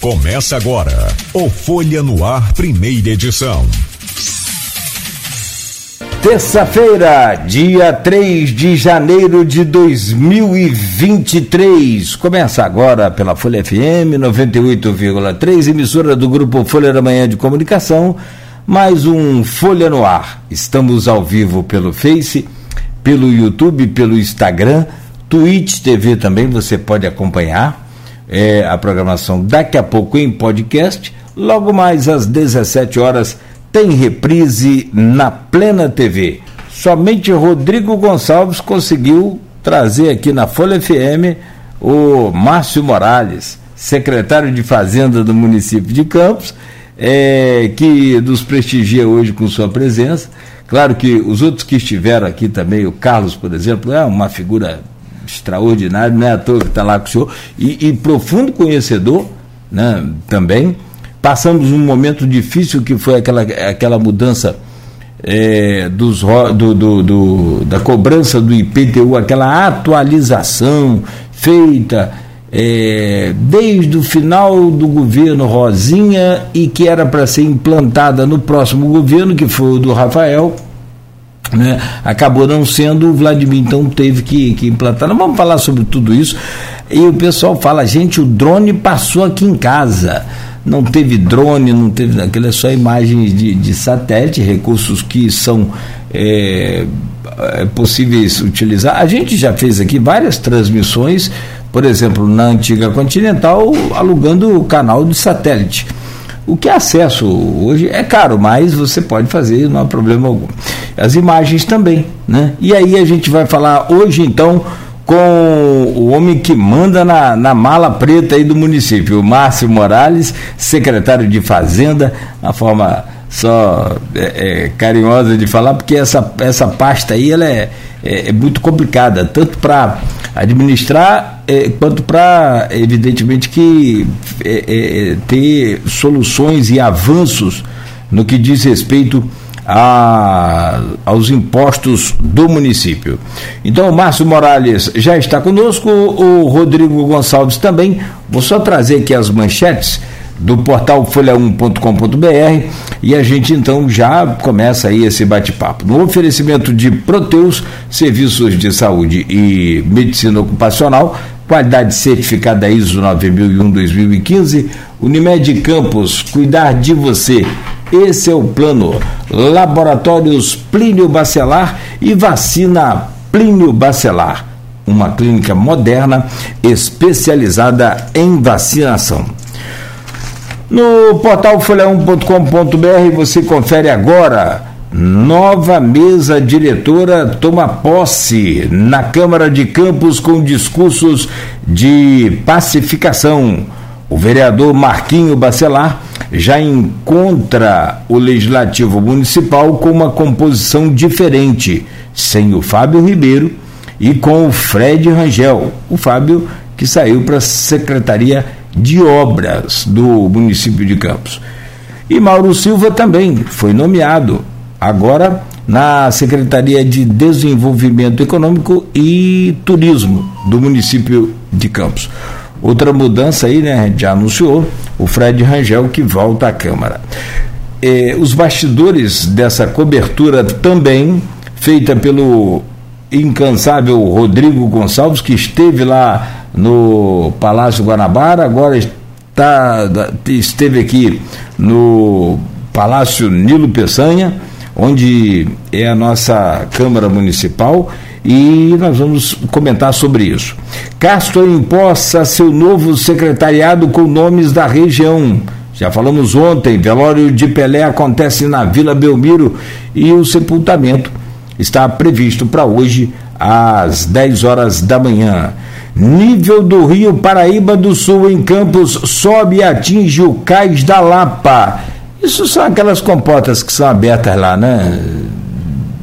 Começa agora o Folha no Ar, primeira edição. Terça-feira, dia 3 de janeiro de 2023. Começa agora pela Folha FM 98,3, emissora do grupo Folha da Manhã de Comunicação. Mais um Folha no Ar. Estamos ao vivo pelo Face, pelo YouTube, pelo Instagram, Twitch TV também você pode acompanhar é, a programação daqui a pouco em podcast. Logo mais às 17 horas tem reprise na Plena TV. Somente Rodrigo Gonçalves conseguiu trazer aqui na Folha FM o Márcio Morales, secretário de Fazenda do município de Campos, é, que nos prestigia hoje com sua presença. Claro que os outros que estiveram aqui também, o Carlos, por exemplo, é uma figura extraordinário, não é à toa que está lá com o senhor, e, e profundo conhecedor né, também. Passamos um momento difícil que foi aquela, aquela mudança é, dos, do, do, do, da cobrança do IPTU, aquela atualização feita é, desde o final do governo Rosinha e que era para ser implantada no próximo governo, que foi o do Rafael né? Acabou não sendo, o Vladimir então teve que, que implantar. Não vamos falar sobre tudo isso. E o pessoal fala, gente, o drone passou aqui em casa. Não teve drone, não teve. Aquilo é só imagens de, de satélite, recursos que são é, é, possíveis utilizar. A gente já fez aqui várias transmissões, por exemplo, na antiga Continental, alugando o canal de satélite. O que é acesso hoje é caro, mas você pode fazer, não há problema algum. As imagens também, né? E aí a gente vai falar hoje então com o homem que manda na, na mala preta aí do município, o Márcio Morales, secretário de Fazenda, a forma só é, é, carinhosa de falar, porque essa, essa pasta aí ela é, é, é muito complicada, tanto para administrar é, quanto para, evidentemente, que é, ter soluções e avanços no que diz respeito a, aos impostos do município. Então, o Márcio Morales já está conosco, o Rodrigo Gonçalves também. Vou só trazer aqui as manchetes do portal folha1.com.br e a gente então já começa aí esse bate-papo. No oferecimento de Proteus, serviços de saúde e medicina ocupacional, qualidade certificada ISO 9001-2015, Unimed Campos, cuidar de você. Esse é o plano. Laboratórios Plínio Bacelar e vacina Plínio Bacelar, uma clínica moderna especializada em vacinação. No portal folha1.com.br você confere agora. Nova mesa diretora toma posse na Câmara de Campos com discursos de pacificação. O vereador Marquinho Bacelar já encontra o Legislativo Municipal com uma composição diferente, sem o Fábio Ribeiro e com o Fred Rangel. O Fábio que saiu para a Secretaria de Obras do município de Campos. E Mauro Silva também foi nomeado agora na Secretaria de Desenvolvimento Econômico e Turismo do município de Campos. Outra mudança aí, né? Já anunciou o Fred Rangel que volta à Câmara. Eh, os bastidores dessa cobertura também feita pelo incansável Rodrigo Gonçalves, que esteve lá no Palácio Guanabara, agora está, esteve aqui no Palácio Nilo Peçanha, onde é a nossa Câmara Municipal, e nós vamos comentar sobre isso. Castro empossa seu novo secretariado com nomes da região. Já falamos ontem, velório de Pelé acontece na Vila Belmiro e o sepultamento está previsto para hoje às 10 horas da manhã. Nível do Rio Paraíba do Sul em Campos sobe e atinge o cais da Lapa. Isso são aquelas compotas que são abertas lá, né?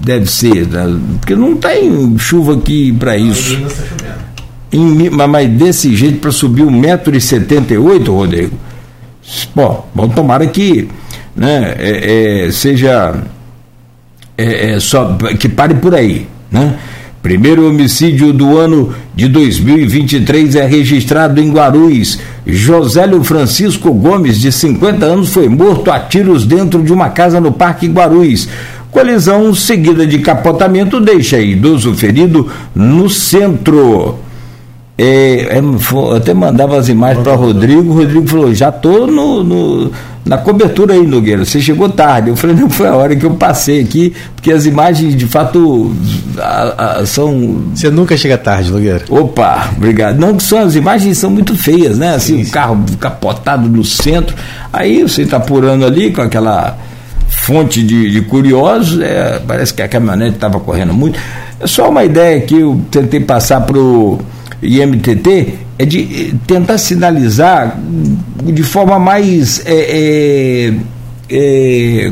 Deve ser, né? porque não tem chuva aqui para isso. Em, mas desse jeito para subir 1,78m, Rodrigo. Bom, bom, tomara que né, é, é, seja é, é, só que pare por aí, né? Primeiro homicídio do ano de 2023 é registrado em Guarulhos. Josélio Francisco Gomes, de 50 anos, foi morto a tiros dentro de uma casa no Parque Guarulhos. Colisão seguida de capotamento deixa idoso ferido no centro. É, é, até mandava as imagens para Rodrigo, o Rodrigo falou, já estou no, no, na cobertura aí, Nogueira, você chegou tarde. Eu falei, não, foi a hora que eu passei aqui, porque as imagens de fato a, a, são. Você nunca chega tarde, Nogueira. Opa, obrigado. Não, são, as imagens são muito feias, né? Assim, o um carro capotado no centro. Aí você está apurando ali com aquela fonte de, de curiosos, é, parece que a caminhonete estava correndo muito. É só uma ideia que eu tentei passar para o IMTT é de eh, tentar sinalizar de forma mais é, é,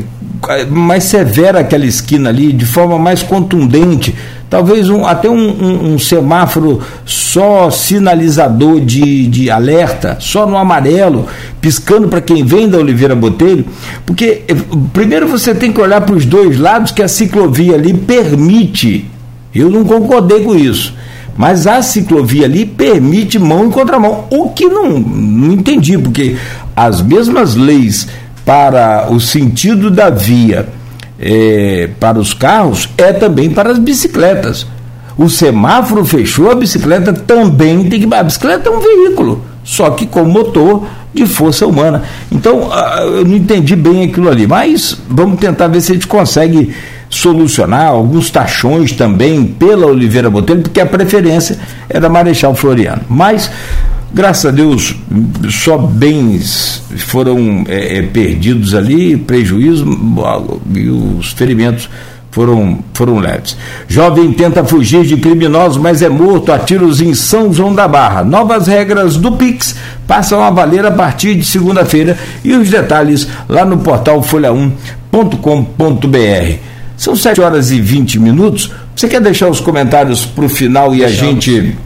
mais severa aquela esquina ali, de forma mais contundente. Talvez um, até um, um, um semáforo só sinalizador de, de alerta, só no amarelo, piscando para quem vem da Oliveira Botelho, porque primeiro você tem que olhar para os dois lados que a ciclovia ali permite. Eu não concordei com isso. Mas a ciclovia ali permite mão em contramão, o que não, não entendi, porque as mesmas leis para o sentido da via é, para os carros é também para as bicicletas. O semáforo fechou, a bicicleta também tem que. A bicicleta é um veículo, só que com motor de força humana. Então, eu não entendi bem aquilo ali, mas vamos tentar ver se a gente consegue solucionar alguns taxões também pela Oliveira Botelho, porque a preferência é da Marechal Floriano. Mas, graças a Deus, só bens foram é, é, perdidos ali, prejuízo e os ferimentos foram, foram leves. Jovem tenta fugir de criminosos, mas é morto a tiros em São João da Barra. Novas regras do Pix passam a valer a partir de segunda-feira e os detalhes lá no portal folha1.com.br. São 7 horas e 20 minutos. Você quer deixar os comentários para o final e Deixamos. a gente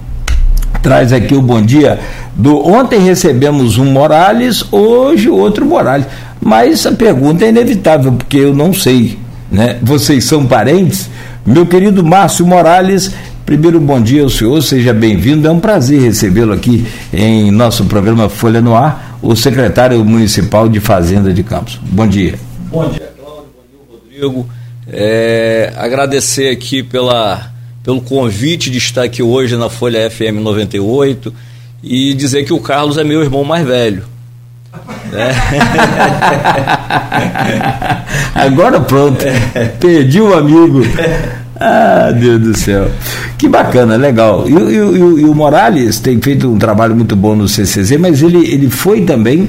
traz aqui o bom dia do. Ontem recebemos um Morales, hoje outro Morales. Mas a pergunta é inevitável, porque eu não sei. Né? Vocês são parentes? Meu querido Márcio Morales, primeiro bom dia ao senhor, seja bem-vindo. É um prazer recebê-lo aqui em nosso programa Folha no Ar, o secretário municipal de Fazenda de Campos. Bom dia. Bom dia, Cláudio. Bom dia, Rodrigo. É, agradecer aqui pela, pelo convite de estar aqui hoje na Folha FM 98 e dizer que o Carlos é meu irmão mais velho. É. Agora pronto, perdi o amigo. Ah, Deus do céu. Que bacana, legal. E, e, e, e, o Morales tem feito um trabalho muito bom no CCZ, mas ele, ele foi também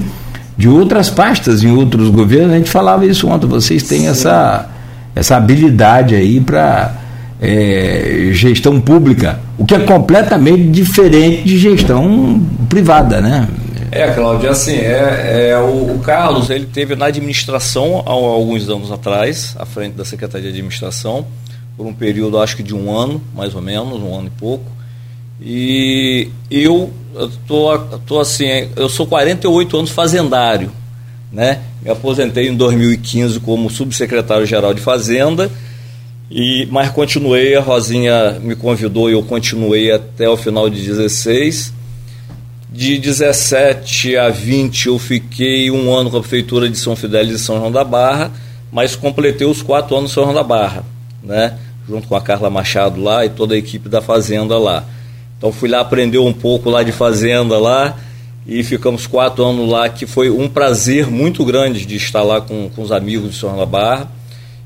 de outras pastas em outros governos. A gente falava isso ontem. Vocês têm Sim. essa essa habilidade aí para é, gestão pública, o que é completamente diferente de gestão privada, né? É, Cláudio, assim, é, é o, o, Carlos, ele teve na administração há alguns anos atrás, à frente da Secretaria de Administração, por um período, acho que de um ano, mais ou menos, um ano e pouco. E eu tô, tô assim, eu sou 48 anos fazendário, né? Me aposentei em 2015 como subsecretário-geral de Fazenda, e mas continuei, a Rosinha me convidou e eu continuei até o final de 16. De 17 a 20 eu fiquei um ano com a Prefeitura de São Fidélis e São João da Barra, mas completei os quatro anos em São João da Barra, né? junto com a Carla Machado lá e toda a equipe da Fazenda lá. Então fui lá aprender um pouco lá de Fazenda lá, e ficamos quatro anos lá, que foi um prazer muito grande de estar lá com, com os amigos de São da Barra.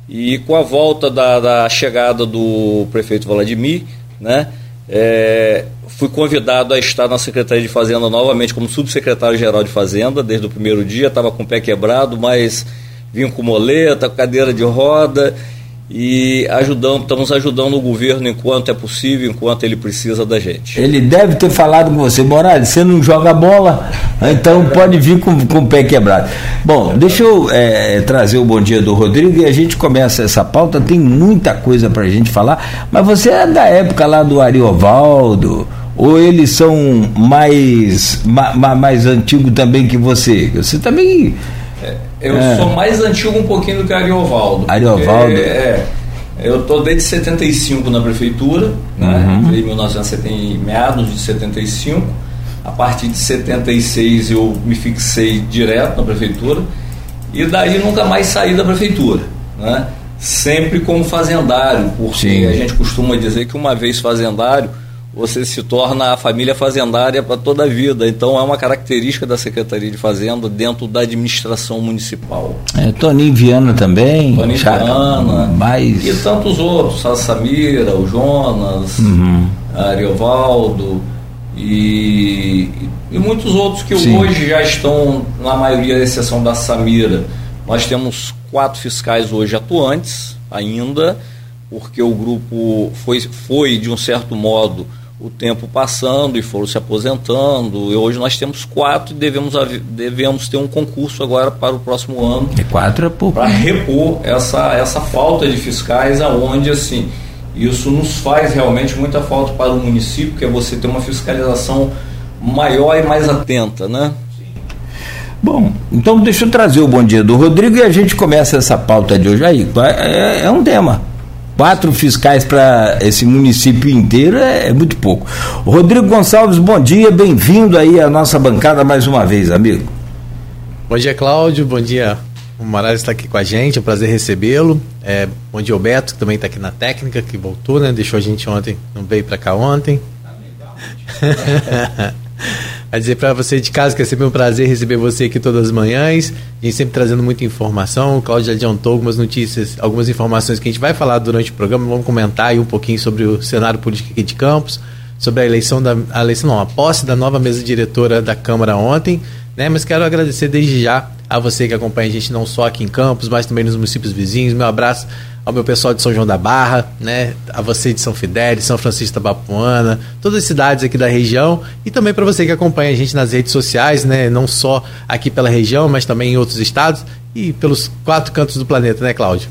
E com a volta da, da chegada do prefeito Vladimir, né, é, fui convidado a estar na Secretaria de Fazenda novamente como subsecretário-geral de Fazenda, desde o primeiro dia, estava com o pé quebrado, mas vim com moleta, cadeira de roda e ajudamos, estamos ajudando o governo enquanto é possível, enquanto ele precisa da gente. Ele deve ter falado com você, Morales, você não joga bola, então pode vir com, com o pé quebrado. Bom, deixa eu é, trazer o bom dia do Rodrigo e a gente começa essa pauta, tem muita coisa para a gente falar, mas você é da época lá do Ariovaldo, ou eles são mais, ma, mais antigos também que você? Você também é, eu é. sou mais antigo um pouquinho do que Ariovaldo. Ariovaldo? É, Eu estou desde 75 na prefeitura, né? Uhum. Entrei em 1970, meados de 75. A partir de 76 eu me fixei direto na prefeitura e daí nunca mais saí da prefeitura, né? Sempre como fazendário, porque Sim. a gente costuma dizer que uma vez fazendário você se torna a família fazendária para toda a vida. Então é uma característica da Secretaria de Fazenda dentro da administração municipal. É, Toninho Viana também. Toninho Viana. Mais... E tantos outros, a Samira, o Jonas, uhum. a Ariovaldo e, e muitos outros que Sim. hoje já estão, na maioria, à exceção da Samira. Nós temos quatro fiscais hoje atuantes ainda, porque o grupo foi, foi de um certo modo, o tempo passando e foram se aposentando. E hoje nós temos quatro e devemos, devemos ter um concurso agora para o próximo ano. E quatro é pouco. Para repor essa, essa falta de fiscais, aonde assim, isso nos faz realmente muita falta para o município, que é você ter uma fiscalização maior e mais atenta, né? Bom, então deixa eu trazer o bom dia do Rodrigo e a gente começa essa pauta de hoje aí. É, é um tema quatro fiscais para esse município inteiro é, é, muito pouco. Rodrigo Gonçalves, bom dia, bem-vindo aí à nossa bancada mais uma vez, amigo. Bom dia, Cláudio, bom dia. O Morales está aqui com a gente, é um prazer recebê-lo. É, bom dia, o Beto, que também está aqui na técnica, que voltou, né? Deixou a gente ontem, não veio para cá ontem. a dizer para você de casa que é sempre um prazer receber você aqui todas as manhãs. A gente sempre trazendo muita informação. O Cláudio já adiantou algumas notícias, algumas informações que a gente vai falar durante o programa. Vamos comentar aí um pouquinho sobre o cenário político aqui de Campos, sobre a eleição da a eleição não, a posse da nova mesa diretora da Câmara ontem, né? Mas quero agradecer desde já a você que acompanha a gente não só aqui em Campos, mas também nos municípios vizinhos. Meu abraço ao meu pessoal de São João da Barra, né, a você de São Fidélis, São Francisco da Bapuana, todas as cidades aqui da região. E também para você que acompanha a gente nas redes sociais, né, não só aqui pela região, mas também em outros estados e pelos quatro cantos do planeta, né, Cláudio?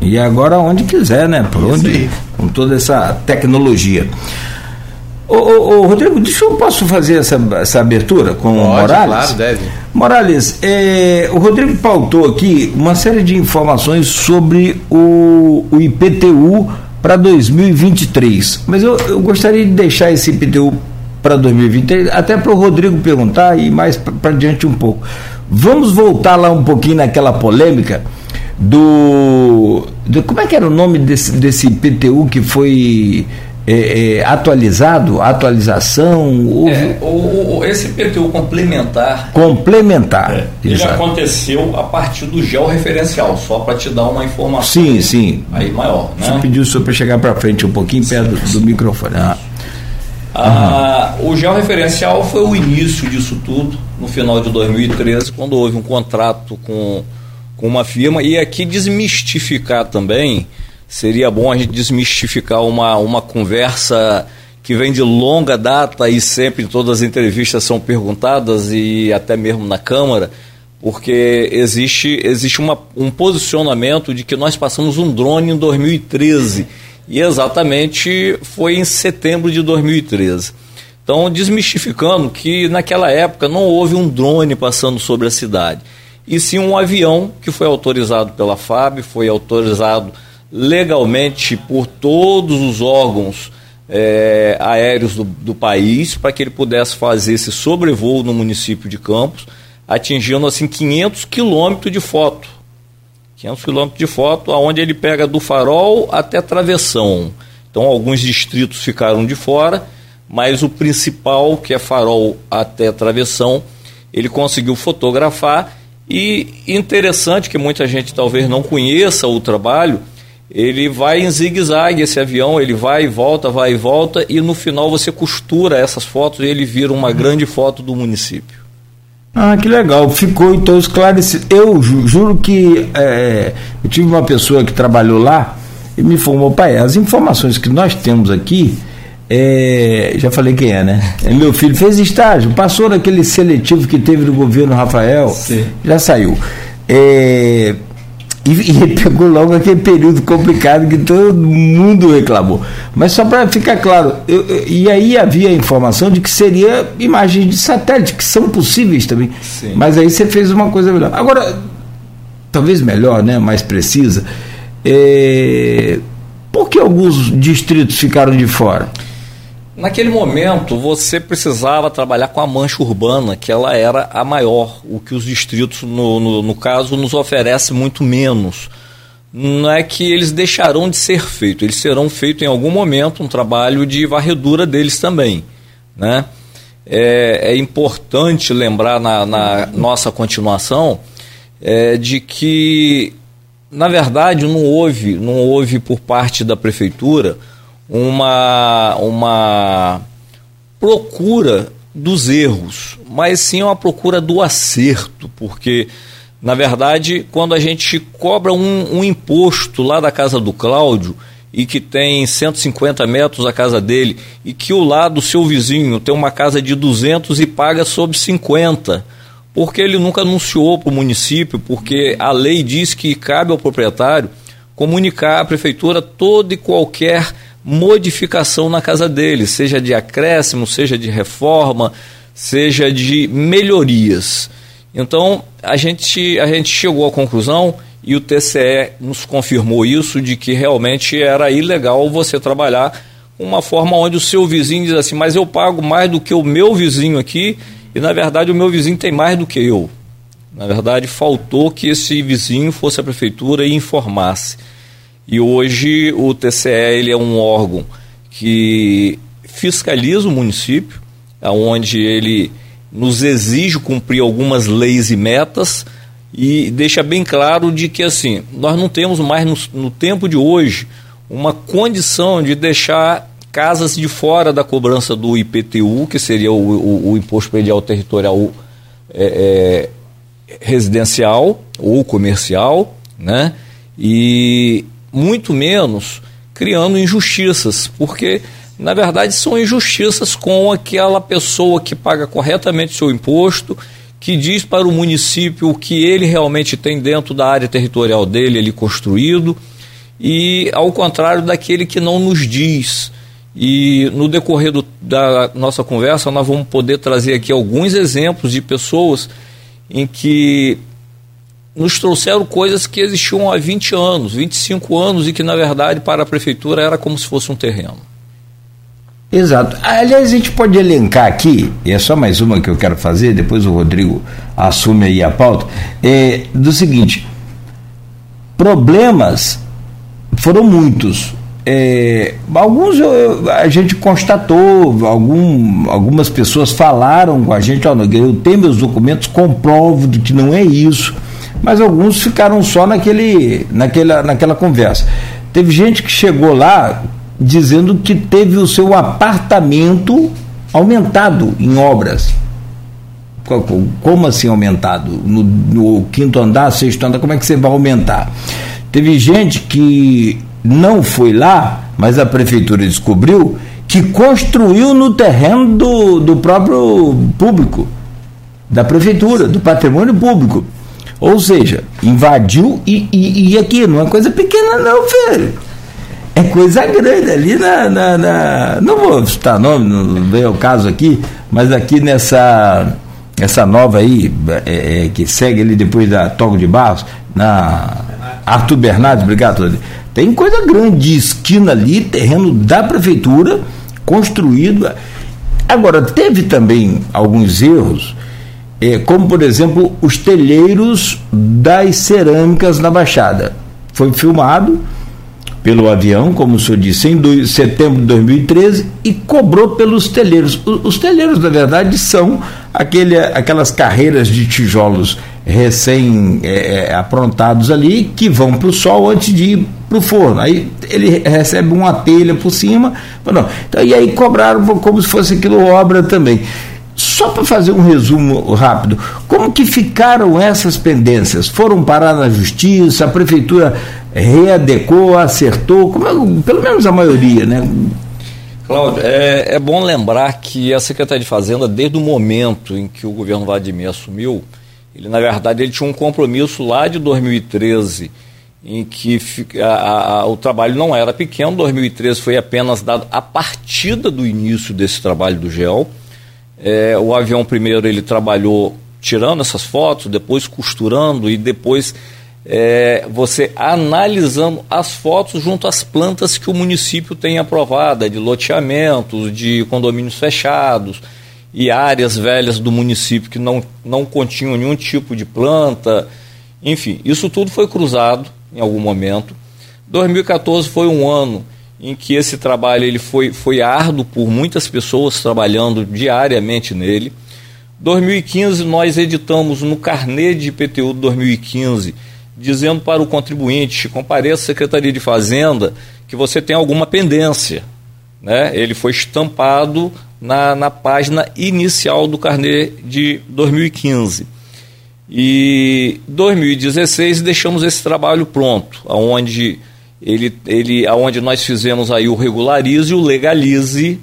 E agora onde quiser, né, por onde, com toda essa tecnologia. Ô, ô, ô, Rodrigo, deixa eu posso fazer essa, essa abertura com Pode, o Morales? Claro, deve. Morales, é, o Rodrigo pautou aqui uma série de informações sobre o, o IPTU para 2023. Mas eu, eu gostaria de deixar esse IPTU para 2023, até para o Rodrigo perguntar e mais para diante um pouco. Vamos voltar lá um pouquinho naquela polêmica do, do. Como é que era o nome desse, desse IPTU que foi é, é, atualizado, atualização? Houve... É, o, o, esse PTU complementar. Complementar. É, ele aconteceu a partir do georreferencial, só para te dar uma informação. Sim, sim. Aí maior. Né? Você pediu só para chegar para frente um pouquinho, perto do, do microfone. Ah. Ah, o georreferencial foi o início disso tudo, no final de 2013, quando houve um contrato com, com uma firma. E aqui desmistificar também seria bom a gente desmistificar uma, uma conversa que vem de longa data e sempre em todas as entrevistas são perguntadas e até mesmo na Câmara, porque existe, existe uma, um posicionamento de que nós passamos um drone em 2013 e exatamente foi em setembro de 2013. Então, desmistificando que naquela época não houve um drone passando sobre a cidade, e sim um avião que foi autorizado pela FAB, foi autorizado legalmente por todos os órgãos é, aéreos do, do país para que ele pudesse fazer esse sobrevoo no município de Campos, atingindo assim 500 quilômetros de foto. 500 quilômetros de foto, aonde ele pega do farol até travessão. Então alguns distritos ficaram de fora, mas o principal, que é farol até travessão, ele conseguiu fotografar e interessante que muita gente talvez não conheça o trabalho, ele vai em zigue-zague esse avião, ele vai e volta, vai e volta, e no final você costura essas fotos e ele vira uma grande foto do município. Ah, que legal. Ficou então esclarecido. Eu ju juro que é, eu tive uma pessoa que trabalhou lá e me informou, pai, as informações que nós temos aqui, é, já falei quem é, né? Meu filho fez estágio, passou naquele seletivo que teve no governo Rafael, Sim. já saiu. É, e, e ele pegou logo aquele período complicado que todo mundo reclamou. Mas só para ficar claro, eu, eu, e aí havia a informação de que seria imagens de satélite, que são possíveis também. Sim. Mas aí você fez uma coisa melhor. Agora, talvez melhor, né, mais precisa. É, Por que alguns distritos ficaram de fora? Naquele momento, você precisava trabalhar com a mancha urbana, que ela era a maior, o que os distritos, no, no, no caso, nos oferece muito menos. Não é que eles deixarão de ser feitos, eles serão feitos em algum momento, um trabalho de varredura deles também. Né? É, é importante lembrar na, na nossa continuação é, de que, na verdade, não houve, não houve por parte da prefeitura uma, uma procura dos erros, mas sim uma procura do acerto, porque, na verdade, quando a gente cobra um, um imposto lá da casa do Cláudio e que tem 150 metros a casa dele e que o lado do seu vizinho tem uma casa de 200 e paga sob 50, porque ele nunca anunciou para o município, porque a lei diz que cabe ao proprietário comunicar à prefeitura toda e qualquer modificação na casa dele, seja de acréscimo, seja de reforma, seja de melhorias. Então, a gente, a gente chegou à conclusão e o TCE nos confirmou isso de que realmente era ilegal você trabalhar uma forma onde o seu vizinho diz assim, mas eu pago mais do que o meu vizinho aqui e na verdade o meu vizinho tem mais do que eu. Na verdade, faltou que esse vizinho fosse à prefeitura e informasse. E hoje o TCE ele é um órgão que fiscaliza o município, onde ele nos exige cumprir algumas leis e metas e deixa bem claro de que assim nós não temos mais no, no tempo de hoje uma condição de deixar casas de fora da cobrança do IPTU, que seria o, o, o Imposto Predial Territorial é, é, Residencial ou Comercial, né? E muito menos criando injustiças, porque na verdade são injustiças com aquela pessoa que paga corretamente seu imposto, que diz para o município o que ele realmente tem dentro da área territorial dele, ele construído, e ao contrário daquele que não nos diz. E no decorrer do, da nossa conversa, nós vamos poder trazer aqui alguns exemplos de pessoas em que nos trouxeram coisas que existiam há 20 anos, 25 anos e que, na verdade, para a prefeitura era como se fosse um terreno. Exato. Aliás, a gente pode elencar aqui, e é só mais uma que eu quero fazer, depois o Rodrigo assume aí a pauta, é, do seguinte: problemas foram muitos. É, alguns eu, a gente constatou, algum, algumas pessoas falaram com a gente, oh, eu tenho meus documentos, comprovo que não é isso mas alguns ficaram só naquele, naquela, naquela conversa. Teve gente que chegou lá dizendo que teve o seu apartamento aumentado em obras. Como assim aumentado? No, no, quinto andar, sexto andar, como é que você vai aumentar? Teve gente que não foi lá, mas a prefeitura descobriu que construiu no terreno do, do próprio público, da prefeitura, do patrimônio público. Ou seja, invadiu e, e, e aqui não é coisa pequena não, velho. É coisa grande ali na, na, na não vou citar nome, não veio o caso aqui, mas aqui nessa essa nova aí, é, é, que segue ali depois da Togo de Barros, na Arthur Bernardes, obrigado. Tem coisa grande de esquina ali, terreno da prefeitura, construído. Agora, teve também alguns erros é, como por exemplo os telheiros das cerâmicas na Baixada. Foi filmado pelo avião, como o senhor disse, em setembro de 2013 e cobrou pelos telheiros. Os, os telheiros, na verdade, são aquele, aquelas carreiras de tijolos recém é, é ali que vão para o sol antes de ir para o forno. Aí ele recebe uma telha por cima. Não. Então, e aí cobraram como se fosse aquilo obra também. Só para fazer um resumo rápido, como que ficaram essas pendências? Foram parar na justiça, a prefeitura readecou, acertou, como é, pelo menos a maioria, né? Cláudio, é, é, bom lembrar que a Secretaria de Fazenda, desde o momento em que o governo Vladimir assumiu, ele na verdade ele tinha um compromisso lá de 2013, em que a, a, o trabalho não era pequeno, 2013 foi apenas dado a partida do início desse trabalho do GEL, é, o avião primeiro ele trabalhou tirando essas fotos, depois costurando e depois é, você analisando as fotos junto às plantas que o município tem aprovada, de loteamentos, de condomínios fechados e áreas velhas do município que não, não continham nenhum tipo de planta. Enfim, isso tudo foi cruzado em algum momento. 2014 foi um ano em que esse trabalho ele foi, foi árduo por muitas pessoas trabalhando diariamente nele. 2015 nós editamos no carnê de IPTU de 2015 dizendo para o contribuinte, compareça à Secretaria de Fazenda, que você tem alguma pendência. Né? Ele foi estampado na, na página inicial do carnê de 2015. E 2016 deixamos esse trabalho pronto, aonde ele, ele, aonde nós fizemos aí o regularize e o legalize,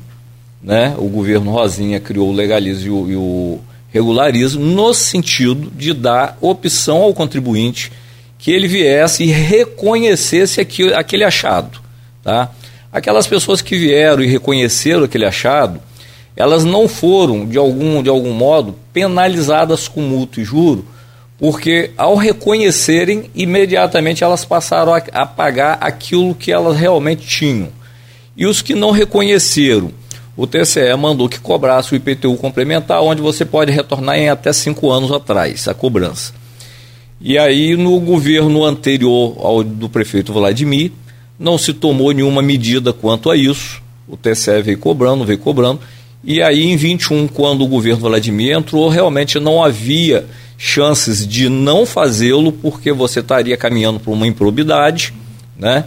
né? O governo Rosinha criou o legalize e o, e o regularize no sentido de dar opção ao contribuinte que ele viesse e reconhecesse aquilo, aquele achado. Tá? Aquelas pessoas que vieram e reconheceram aquele achado, elas não foram, de algum, de algum modo, penalizadas com multa e juro, porque ao reconhecerem, imediatamente elas passaram a, a pagar aquilo que elas realmente tinham. E os que não reconheceram, o TCE mandou que cobrasse o IPTU complementar, onde você pode retornar em até cinco anos atrás a cobrança. E aí, no governo anterior ao do prefeito Vladimir, não se tomou nenhuma medida quanto a isso. O TCE veio cobrando, veio cobrando. E aí, em 21, quando o governo Vladimir entrou, realmente não havia chances de não fazê-lo, porque você estaria caminhando para uma improbidade, né?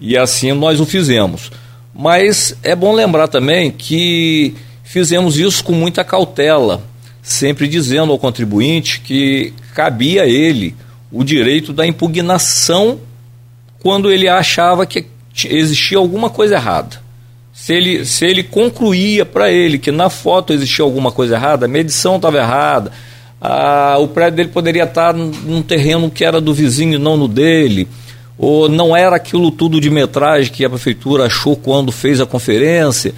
E assim nós o fizemos. Mas é bom lembrar também que fizemos isso com muita cautela sempre dizendo ao contribuinte que cabia a ele o direito da impugnação quando ele achava que existia alguma coisa errada. Se ele, se ele concluía para ele que na foto existia alguma coisa errada, a medição estava errada, a, o prédio dele poderia estar num terreno que era do vizinho e não no dele, ou não era aquilo tudo de metragem que a prefeitura achou quando fez a conferência.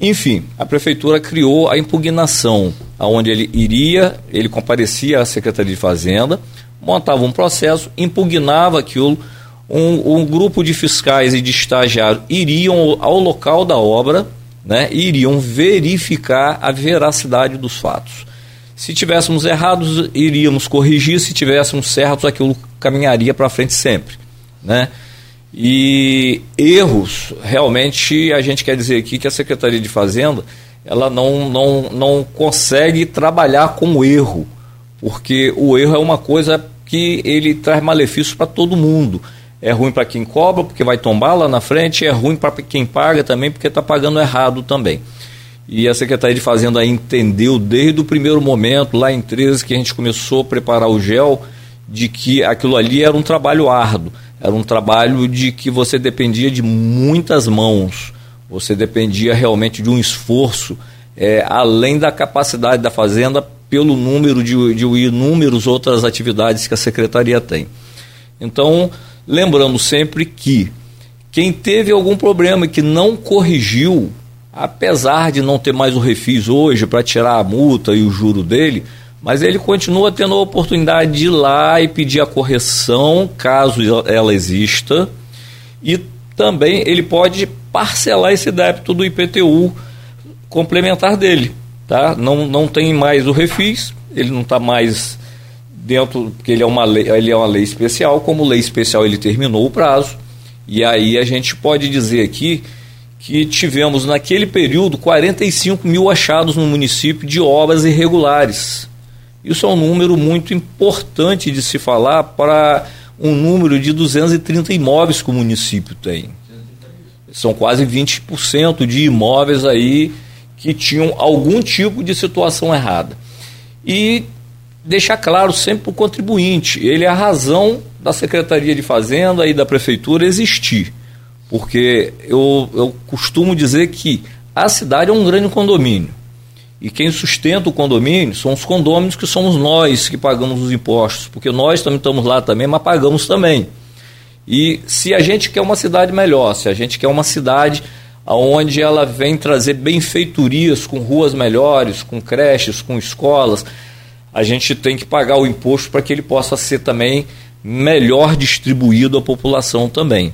Enfim, a prefeitura criou a impugnação, aonde ele iria, ele comparecia à Secretaria de Fazenda, montava um processo, impugnava aquilo, um, um grupo de fiscais e de estagiários iriam ao local da obra, né, iriam verificar a veracidade dos fatos. Se tivéssemos errados, iríamos corrigir, se tivéssemos certos, aquilo caminharia para frente sempre, né? E erros, realmente, a gente quer dizer aqui que a Secretaria de Fazenda ela não, não, não consegue trabalhar com erro, porque o erro é uma coisa que ele traz malefícios para todo mundo. É ruim para quem cobra, porque vai tombar lá na frente, é ruim para quem paga também, porque está pagando errado também. E a Secretaria de Fazenda entendeu desde o primeiro momento, lá em 13, que a gente começou a preparar o GEL, de que aquilo ali era um trabalho árduo era um trabalho de que você dependia de muitas mãos, você dependia realmente de um esforço, é, além da capacidade da fazenda, pelo número de, de inúmeras outras atividades que a secretaria tem. Então, lembrando sempre que quem teve algum problema e que não corrigiu, apesar de não ter mais o refis hoje para tirar a multa e o juro dele, mas ele continua tendo a oportunidade de ir lá e pedir a correção, caso ela exista, e também ele pode parcelar esse débito do IPTU complementar dele. Tá? Não, não tem mais o refis, ele não está mais dentro, porque ele é, uma lei, ele é uma lei especial, como lei especial ele terminou o prazo, e aí a gente pode dizer aqui que tivemos naquele período 45 mil achados no município de obras irregulares. Isso é um número muito importante de se falar para um número de 230 imóveis que o município tem. São quase 20% de imóveis aí que tinham algum tipo de situação errada. E deixar claro sempre para o contribuinte, ele é a razão da Secretaria de Fazenda e da Prefeitura existir. Porque eu, eu costumo dizer que a cidade é um grande condomínio. E quem sustenta o condomínio são os condôminos que somos nós que pagamos os impostos, porque nós também estamos lá também, mas pagamos também. E se a gente quer uma cidade melhor, se a gente quer uma cidade onde ela vem trazer benfeitorias com ruas melhores, com creches, com escolas, a gente tem que pagar o imposto para que ele possa ser também melhor distribuído à população também.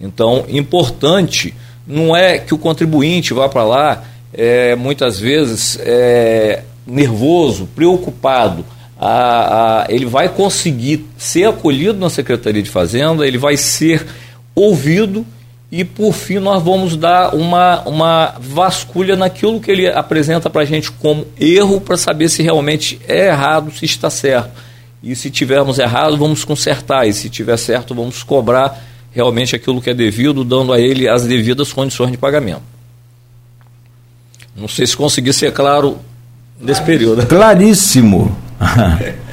Então, importante não é que o contribuinte vá para lá é, muitas vezes é, nervoso, preocupado. A, a, ele vai conseguir ser acolhido na Secretaria de Fazenda, ele vai ser ouvido e, por fim, nós vamos dar uma, uma vasculha naquilo que ele apresenta para a gente como erro para saber se realmente é errado, se está certo. E se tivermos errado, vamos consertar. E se tiver certo, vamos cobrar realmente aquilo que é devido, dando a ele as devidas condições de pagamento. Não sei se consegui ser claro nesse período. Claríssimo.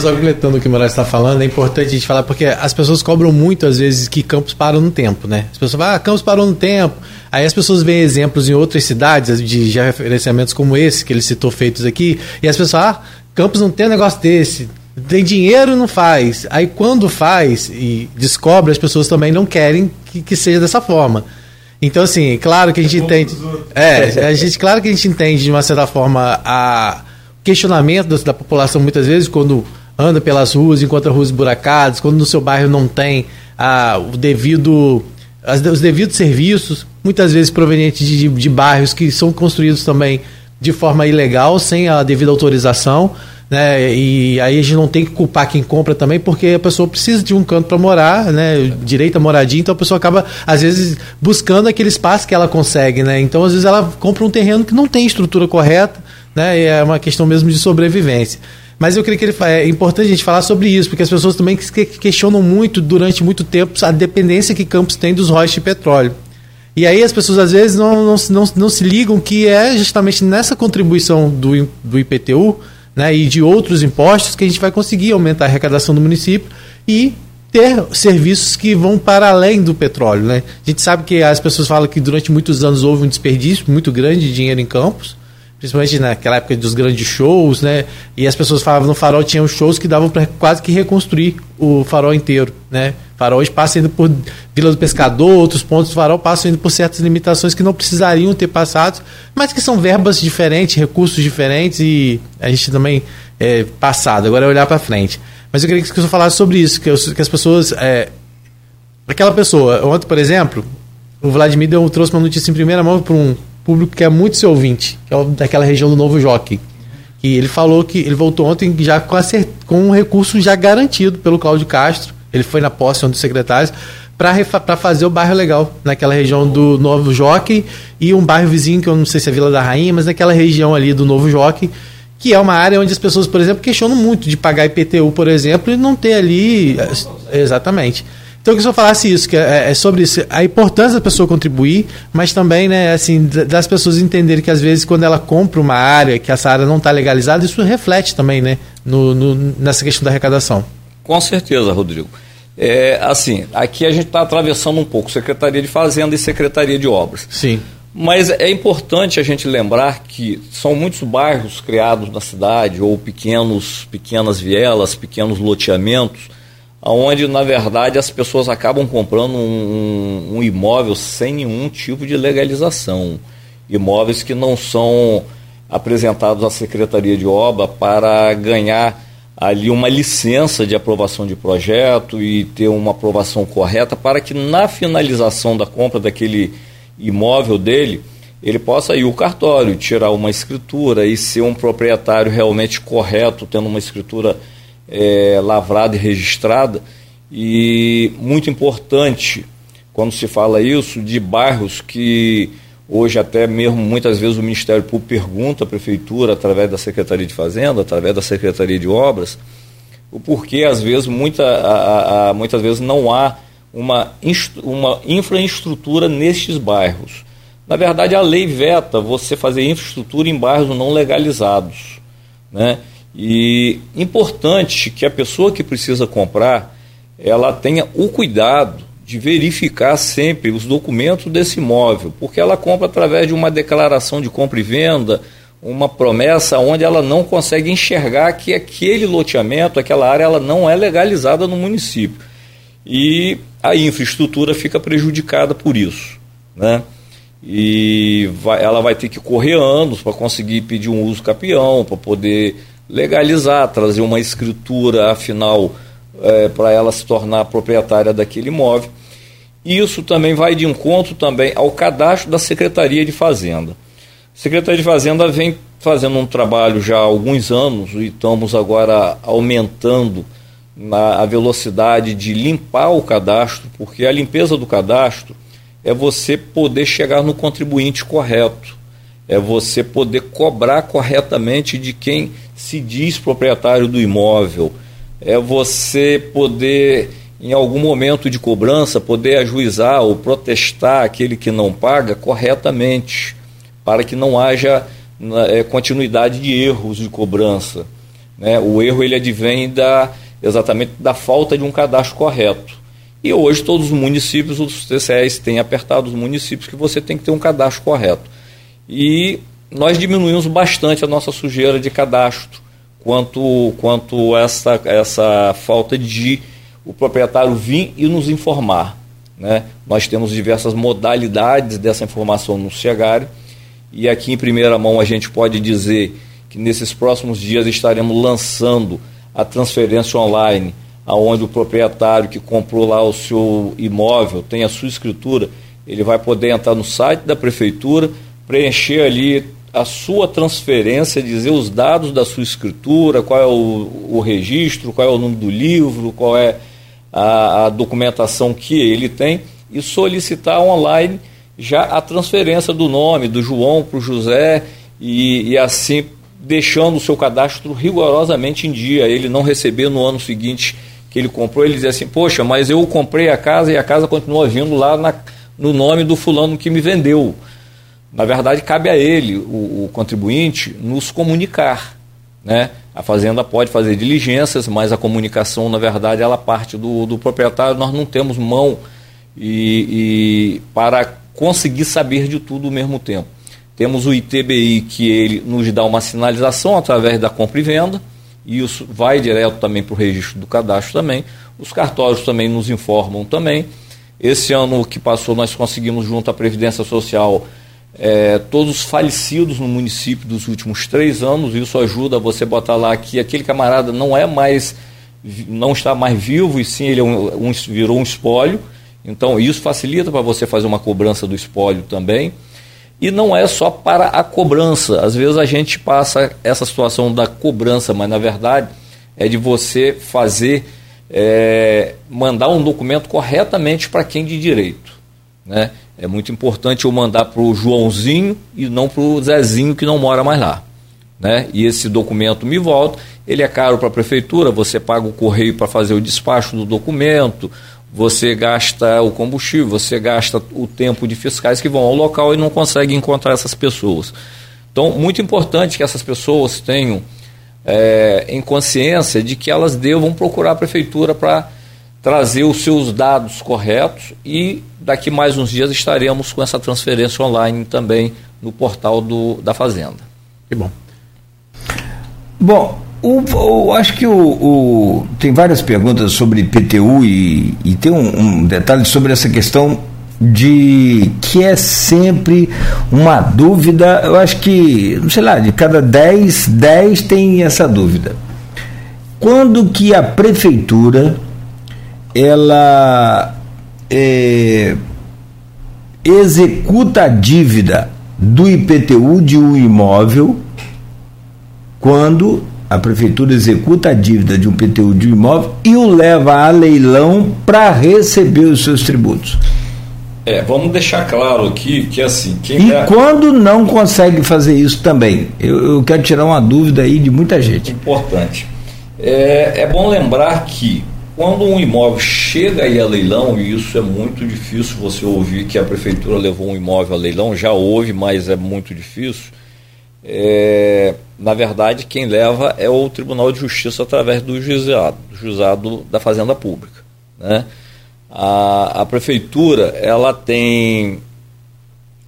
Só completando o que o Moraes está falando, é importante a gente falar, porque as pessoas cobram muito, às vezes, que Campos parou no tempo, né? As pessoas falam, ah, Campos parou no tempo. Aí as pessoas veem exemplos em outras cidades de já referenciamentos como esse, que ele citou feitos aqui, e as pessoas, ah, Campos não tem um negócio desse, tem dinheiro não faz. Aí quando faz e descobre, as pessoas também não querem que, que seja dessa forma. Então, assim, claro que a gente entende. É, a gente, claro que a gente entende, de uma certa forma, a questionamento da, da população muitas vezes quando anda pelas ruas, encontra ruas buracadas, quando no seu bairro não tem a, o devido, as, os devidos serviços, muitas vezes provenientes de, de bairros que são construídos também de forma ilegal, sem a devida autorização né? E aí a gente não tem que culpar quem compra também, porque a pessoa precisa de um canto para morar, né? Direito à moradia, então a pessoa acaba às vezes buscando aquele espaço que ela consegue, né? Então às vezes ela compra um terreno que não tem estrutura correta, né? E é uma questão mesmo de sobrevivência. Mas eu creio que ele, é importante a gente falar sobre isso, porque as pessoas também questionam muito, durante muito tempo, a dependência que Campos tem dos royalties de petróleo. E aí as pessoas às vezes não, não, não, não se ligam que é justamente nessa contribuição do, do IPTU né, e de outros impostos que a gente vai conseguir aumentar a arrecadação do município e ter serviços que vão para além do petróleo. Né? A gente sabe que as pessoas falam que durante muitos anos houve um desperdício muito grande de dinheiro em campos, principalmente naquela época dos grandes shows, né? E as pessoas falavam no farol tinham shows que davam para quase que reconstruir o farol inteiro, né? Farol hoje indo por Vila do Pescador, outros pontos do farol passam indo por certas limitações que não precisariam ter passado, mas que são verbas diferentes, recursos diferentes e a gente também é, passado. Agora é olhar para frente. Mas eu queria que você falasse sobre isso, que, eu, que as pessoas é, aquela pessoa, ontem, por exemplo, o Vladimir deu, trouxe uma notícia em primeira mão para um público que é muito seu ouvinte, que é daquela região do Novo Jockey. E ele falou que ele voltou ontem já com, com um recurso já garantido pelo Cláudio Castro. Ele foi na posse um dos secretários para fazer o bairro legal naquela região do Novo Jockey e um bairro vizinho que eu não sei se é Vila da Rainha, mas naquela região ali do Novo Jockey, que é uma área onde as pessoas, por exemplo, questionam muito de pagar IPTU, por exemplo, e não ter ali exatamente. Então, eu queria só falasse isso, que é, é, sobre isso, a importância da pessoa contribuir, mas também, né, assim, das pessoas entenderem que às vezes quando ela compra uma área, que essa área não está legalizada, isso reflete também, né, no, no, nessa questão da arrecadação. Com certeza, Rodrigo. É, assim, aqui a gente está atravessando um pouco Secretaria de Fazenda e Secretaria de Obras. Sim. Mas é importante a gente lembrar que são muitos bairros criados na cidade, ou pequenos, pequenas vielas, pequenos loteamentos, onde na verdade as pessoas acabam comprando um, um, imóvel sem nenhum tipo de legalização. Imóveis que não são apresentados à Secretaria de Obra para ganhar ali uma licença de aprovação de projeto e ter uma aprovação correta para que na finalização da compra daquele imóvel dele ele possa ir ao cartório, tirar uma escritura e ser um proprietário realmente correto, tendo uma escritura é, lavrada e registrada. E muito importante, quando se fala isso, de bairros que hoje até mesmo muitas vezes o Ministério Público pergunta à Prefeitura, através da Secretaria de Fazenda, através da Secretaria de Obras, o porquê às vezes, muita, a, a, muitas vezes não há uma, uma infraestrutura nestes bairros. Na verdade, a lei veta você fazer infraestrutura em bairros não legalizados. Né? E importante que a pessoa que precisa comprar, ela tenha o cuidado de verificar sempre os documentos desse imóvel, porque ela compra através de uma declaração de compra e venda, uma promessa onde ela não consegue enxergar que aquele loteamento, aquela área, ela não é legalizada no município. E a infraestrutura fica prejudicada por isso. Né? E vai, ela vai ter que correr anos para conseguir pedir um uso capião, para poder legalizar, trazer uma escritura, afinal, é, para ela se tornar proprietária daquele imóvel. Isso também vai de encontro também ao cadastro da Secretaria de Fazenda. A Secretaria de Fazenda vem fazendo um trabalho já há alguns anos e estamos agora aumentando na, a velocidade de limpar o cadastro, porque a limpeza do cadastro é você poder chegar no contribuinte correto, é você poder cobrar corretamente de quem se diz proprietário do imóvel, é você poder, em algum momento de cobrança, poder ajuizar ou protestar aquele que não paga corretamente, para que não haja é, continuidade de erros de cobrança. Né? O erro ele advém da, exatamente da falta de um cadastro correto. E hoje todos os municípios, os TCEs têm apertado os municípios que você tem que ter um cadastro correto. E nós diminuímos bastante a nossa sujeira de cadastro quanto, quanto essa, essa falta de o proprietário vir e nos informar. Né? Nós temos diversas modalidades dessa informação no CIAGARE e aqui em primeira mão a gente pode dizer que nesses próximos dias estaremos lançando a transferência online aonde o proprietário que comprou lá o seu imóvel tem a sua escritura, ele vai poder entrar no site da prefeitura, preencher ali a sua transferência, dizer os dados da sua escritura, qual é o, o registro, qual é o nome do livro, qual é a, a documentação que ele tem e solicitar online já a transferência do nome do João para o José e, e assim deixando o seu cadastro rigorosamente em dia, ele não receber no ano seguinte que ele comprou, ele dizia assim, poxa, mas eu comprei a casa e a casa continua vindo lá na, no nome do fulano que me vendeu. Na verdade, cabe a ele, o, o contribuinte, nos comunicar. Né? A fazenda pode fazer diligências, mas a comunicação, na verdade, ela parte do, do proprietário. Nós não temos mão e, e para conseguir saber de tudo ao mesmo tempo. Temos o ITBI que ele nos dá uma sinalização através da compra e venda e isso vai direto também para o registro do cadastro também. Os cartórios também nos informam também. Esse ano que passou, nós conseguimos, junto à Previdência Social, é, todos os falecidos no município dos últimos três anos. Isso ajuda você botar lá que aquele camarada não é mais, não está mais vivo, e sim ele é um, um, virou um espólio. Então, isso facilita para você fazer uma cobrança do espólio também. E não é só para a cobrança. Às vezes a gente passa essa situação da cobrança, mas na verdade é de você fazer, é, mandar um documento corretamente para quem de direito. Né? É muito importante eu mandar para o Joãozinho e não para o Zezinho que não mora mais lá. Né? E esse documento me volta, ele é caro para a prefeitura, você paga o correio para fazer o despacho do documento, você gasta o combustível, você gasta o tempo de fiscais que vão ao local e não conseguem encontrar essas pessoas. Então, muito importante que essas pessoas tenham é, em consciência de que elas devam procurar a prefeitura para trazer os seus dados corretos e daqui mais uns dias estaremos com essa transferência online também no portal do, da Fazenda. Que bom. Bom, o, o, acho que o, o, tem várias perguntas sobre IPTU e, e tem um, um, detalhe sobre essa questão de que é sempre uma dúvida, eu acho que, não sei lá, de cada 10, 10 tem essa dúvida. Quando que a prefeitura ela é, executa a dívida do IPTU de um imóvel quando a prefeitura executa a dívida de um PTU de um imóvel e o leva a leilão para receber os seus tributos. É, vamos deixar claro aqui que assim. e é... quando não consegue fazer isso também? Eu, eu, quero tirar uma dúvida aí de muita gente. Importante. É, é bom lembrar que quando um imóvel chega aí a leilão, e isso é muito difícil você ouvir que a prefeitura levou um imóvel a leilão, já houve, mas é muito difícil é, na verdade, quem leva é o Tribunal de Justiça através do juizado, do juizado da Fazenda Pública. Né? A, a prefeitura ela tem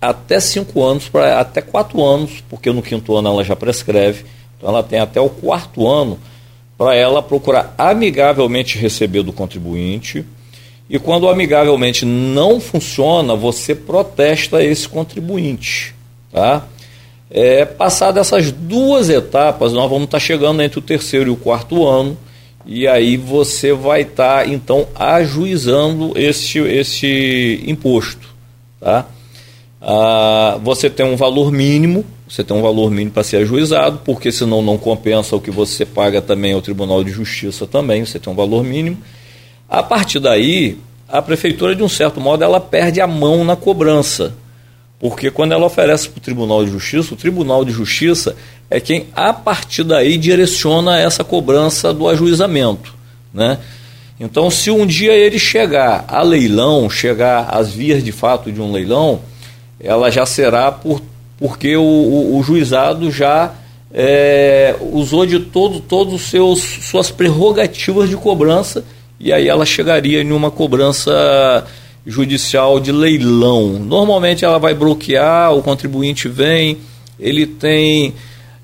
até cinco anos, para até quatro anos, porque no quinto ano ela já prescreve, então ela tem até o quarto ano para ela procurar amigavelmente receber do contribuinte. E quando amigavelmente não funciona, você protesta esse contribuinte. Tá? É, essas duas etapas, nós vamos estar chegando entre o terceiro e o quarto ano, e aí você vai estar, tá, então, ajuizando este, este imposto. Tá? Ah, você tem um valor mínimo, você tem um valor mínimo para ser ajuizado, porque senão não compensa o que você paga também ao Tribunal de Justiça também, você tem um valor mínimo. A partir daí, a prefeitura, de um certo modo, ela perde a mão na cobrança. Porque quando ela oferece para o Tribunal de Justiça, o Tribunal de Justiça é quem, a partir daí, direciona essa cobrança do ajuizamento. Né? Então, se um dia ele chegar a leilão, chegar às vias de fato de um leilão, ela já será por, porque o, o, o juizado já é, usou de todo, todos os seus suas prerrogativas de cobrança e aí ela chegaria em uma cobrança judicial de leilão. Normalmente ela vai bloquear, o contribuinte vem, ele tem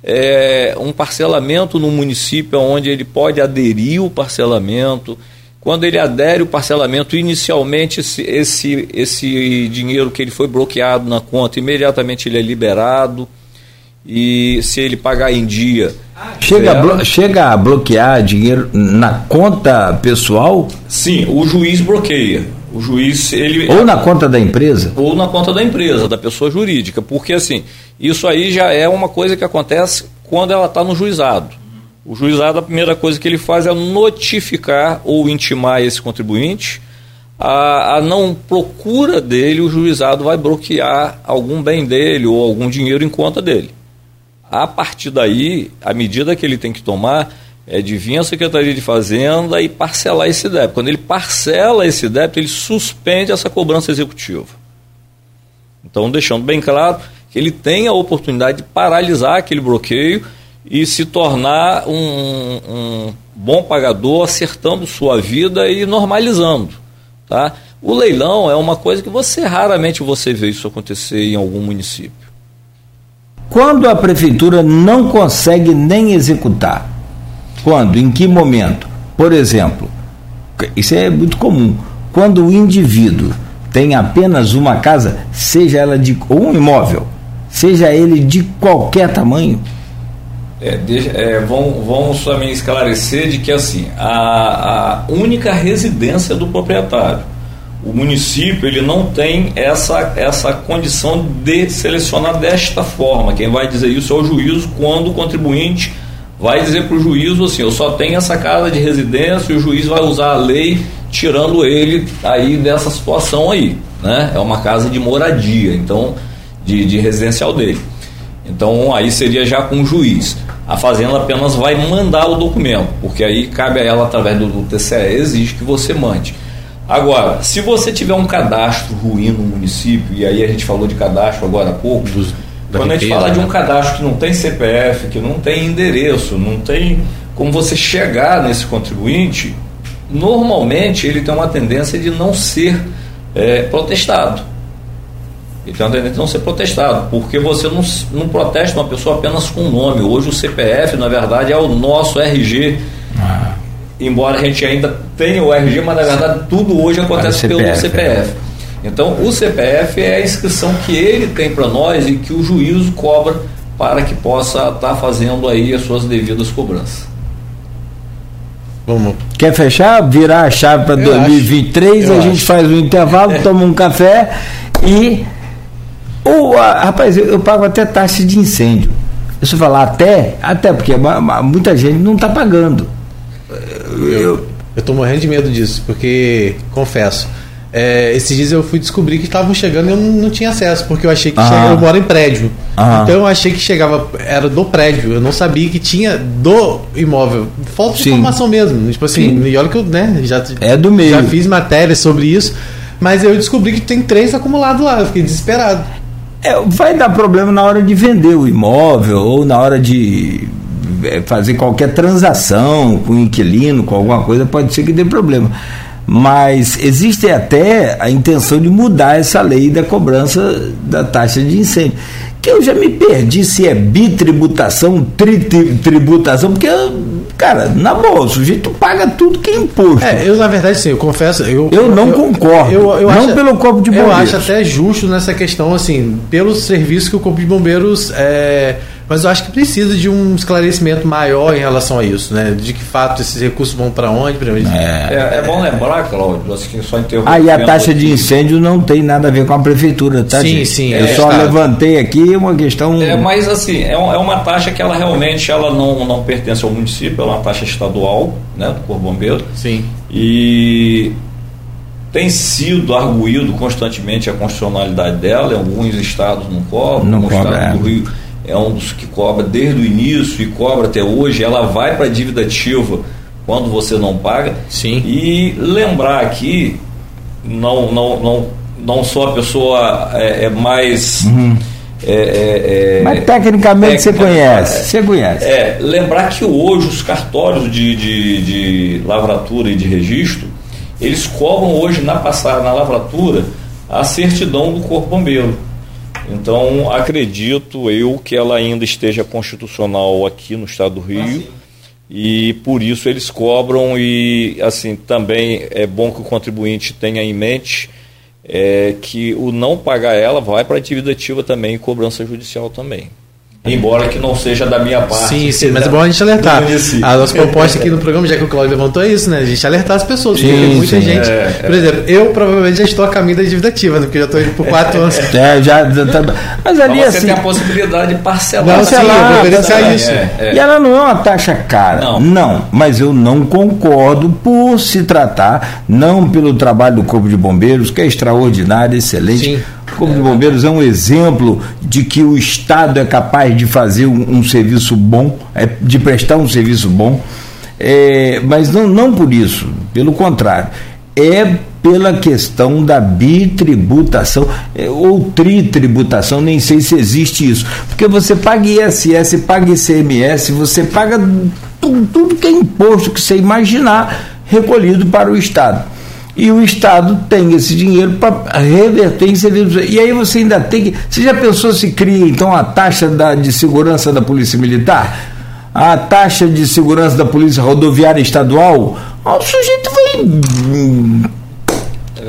é, um parcelamento no município onde ele pode aderir o parcelamento. Quando ele adere o parcelamento, inicialmente esse, esse, esse dinheiro que ele foi bloqueado na conta, imediatamente ele é liberado. E se ele pagar em dia. Chega, a chega a bloquear dinheiro na conta pessoal? Sim, o juiz bloqueia. O juiz, ele. Ou na conta da empresa? Ou na conta da empresa, da pessoa jurídica. Porque, assim, isso aí já é uma coisa que acontece quando ela está no juizado. O juizado, a primeira coisa que ele faz é notificar ou intimar esse contribuinte. A, a não procura dele, o juizado vai bloquear algum bem dele ou algum dinheiro em conta dele. A partir daí, a medida que ele tem que tomar é de vir à Secretaria de Fazenda e parcelar esse débito. Quando ele parcela esse débito, ele suspende essa cobrança executiva. Então, deixando bem claro que ele tem a oportunidade de paralisar aquele bloqueio e se tornar um, um bom pagador, acertando sua vida e normalizando. Tá? O leilão é uma coisa que você raramente você vê isso acontecer em algum município. Quando a prefeitura não consegue nem executar? Quando? Em que momento? Por exemplo, isso é muito comum. Quando o indivíduo tem apenas uma casa, seja ela de ou um imóvel, seja ele de qualquer tamanho. É, deixa, é, vão, vão somente esclarecer de que assim a, a única residência do proprietário o município ele não tem essa, essa condição de selecionar desta forma. Quem vai dizer isso é o juízo quando o contribuinte vai dizer para o juízo assim, eu só tenho essa casa de residência e o juiz vai usar a lei tirando ele aí dessa situação aí, né? É uma casa de moradia, então de, de residencial dele. Então aí seria já com o juiz. A fazenda apenas vai mandar o documento, porque aí cabe a ela através do, do TCE exige que você mande. Agora, se você tiver um cadastro ruim no município, e aí a gente falou de cadastro agora há pouco, Dos, quando a gente fala de um né? cadastro que não tem CPF, que não tem endereço, não tem como você chegar nesse contribuinte, normalmente ele tem uma tendência de não ser é, protestado. Ele tem uma tendência de não ser protestado, porque você não, não protesta uma pessoa apenas com o nome. Hoje o CPF, na verdade, é o nosso RG. Ah embora a gente ainda tenha o RG, mas na verdade tudo hoje acontece CPF, pelo CPF. É. Então o CPF é a inscrição que ele tem para nós e que o juízo cobra para que possa estar tá fazendo aí as suas devidas cobranças. Vamos. Quer fechar? Virar a chave para 2023, a gente faz um intervalo, é. toma um café e. O, a, rapaz, eu, eu, pago até taxa de incêndio. Eu falar até, até porque muita gente não está pagando. Eu estou morrendo de medo disso, porque, confesso, é, esses dias eu fui descobrir que estavam chegando e eu não, não, tinha acesso, porque eu achei que chegava, eu moro em prédio. Então eu achei que chegava, era do prédio, eu não sabia que tinha do imóvel. Falta de Sim. informação mesmo. Tipo assim, Sim. e olha que eu né, já, é do meio. já fiz matéria sobre isso, mas eu descobri que tem três acumulados lá, eu fiquei desesperado. É, vai dar problema na hora de vender o imóvel ou na hora de é, fazer qualquer transação com o inquilino, com alguma coisa, pode ser que dê problema. Mas existe até a intenção de mudar essa lei da cobrança da taxa de incêndio. Que eu já me perdi se é bitributação, tritributação, porque, cara, na boa, o sujeito paga tudo que é imposto. É, eu, na verdade, sim, eu confesso. Eu, eu não eu, concordo. Eu, eu não acho, pelo Corpo de Bombeiros. Eu acho até justo nessa questão, assim, pelo serviço que o Corpo de Bombeiros. É, Mas eu acho que precisa de um esclarecimento maior em relação a isso, né? De que fato esses recursos vão para onde? É. é. É, bom lembrar, Cláudio, assim, só interrompendo. Aí a taxa de incêndio não tem nada a ver com a prefeitura, tá? Sim, gente? sim. Eu é, só tá. levantei aqui uma questão. É, mas assim, é, é uma taxa que ela realmente ela não, não pertence ao município, é uma taxa estadual, né, do Corpo Bombeiro. Sim. E tem sido arguído constantemente a constitucionalidade dela, em alguns estados não cobram, não cobra, estado é. do Rio é um dos que cobra desde o início e cobra até hoje, ela vai para a dívida ativa quando você não paga. Sim. E lembrar aqui, não, não, não, não só a pessoa é, é mais. Uhum. É, é, é Mas tecnicamente você conhece. Você conhece. É, lembrar que hoje os cartórios de, de, de lavratura e de registro eles cobram hoje na passada, na lavratura, a certidão do Corpo Bombeiro. Então, acredito eu que ela ainda esteja constitucional aqui no estado do Rio. Ah, e por isso eles cobram e assim também é bom que o contribuinte tenha em mente é, que o não pagar ela vai para a dívida ativa também e cobrança judicial também. Embora que não seja da minha parte. Sim, sim, mas é bom a gente alertar. A nossa proposta aqui no programa, já que o Cláudio levantou, é isso, né? A gente alertar as pessoas. Sim, porque muita sim, gente. É, por exemplo, eu provavelmente já estou a caminho da dívida ativa, né? Porque já estou indo por quatro anos. É, já. Tá, mas ali mas você assim. tem a possibilidade de parcelar. Parcelar, sim, parcelar isso. É, é. E ela não é uma taxa cara. Não. não. Mas eu não concordo por se tratar, não pelo trabalho do Corpo de Bombeiros, que é extraordinário, excelente. Sim Corpo de Bombeiros é um exemplo de que o Estado é capaz de fazer um, um serviço bom, é, de prestar um serviço bom, é, mas não, não por isso, pelo contrário, é pela questão da bitributação é, ou tritributação, nem sei se existe isso, porque você paga ISS, paga ICMS, você paga tudo, tudo que é imposto que você imaginar recolhido para o Estado e o Estado tem esse dinheiro para reverter em serviços. E aí você ainda tem que. Você já pensou se cria então a taxa da, de segurança da Polícia Militar? A taxa de segurança da Polícia Rodoviária Estadual? O sujeito vai.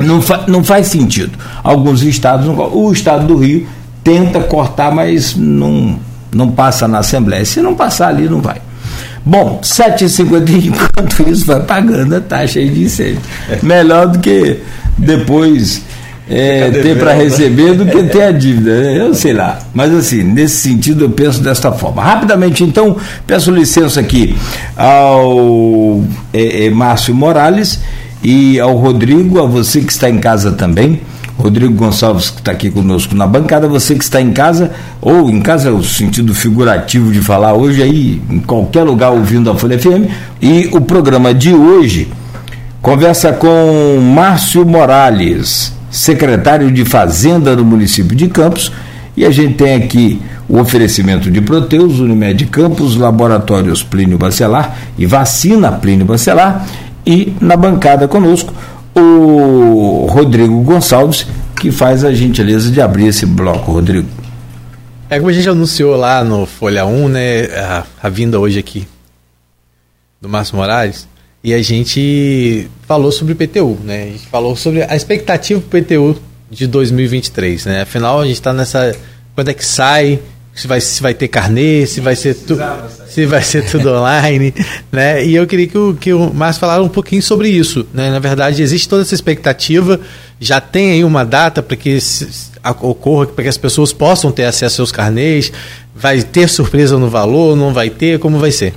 Não, fa, não faz sentido. Alguns estados, o estado do Rio tenta cortar, mas não, não passa na Assembleia. Se não passar ali, não vai. Bom, 7,50 enquanto isso vai pagando a taxa de incêndio. Melhor do que depois é, ter para receber do que ter a dívida. Né? Eu sei lá. Mas assim, nesse sentido eu penso desta forma. Rapidamente, então, peço licença aqui ao é, é, Márcio Morales e ao Rodrigo, a você que está em casa também. Rodrigo Gonçalves, que está aqui conosco na bancada, você que está em casa, ou em casa é o sentido figurativo de falar hoje, aí em qualquer lugar ouvindo a Folha FM. E o programa de hoje conversa com Márcio Morales, secretário de Fazenda do município de Campos, e a gente tem aqui o oferecimento de Proteus, Unimed Campos, Laboratórios Plínio Bacelar e Vacina Plínio Bacelar, e na bancada conosco o Rodrigo Gonçalves, que faz a gentileza de abrir esse bloco, Rodrigo. É como a gente anunciou lá no Folha 1, né, a, a vinda hoje aqui do Márcio Moraes, e a gente falou sobre o PTU, né? A gente falou sobre a expectativa para o PTU de 2023, né? Afinal, a gente está nessa quando é que sai, se vai, se vai ter carnê, se vai ser tudo se vai ser tudo online, né? E eu queria que o, que o Márcio falasse um pouquinho sobre isso, né? Na verdade, existe toda essa expectativa, já tem aí uma data para que ocorra, para que as pessoas possam ter acesso aos seus carnês, vai ter surpresa no valor, não vai ter, como vai ser?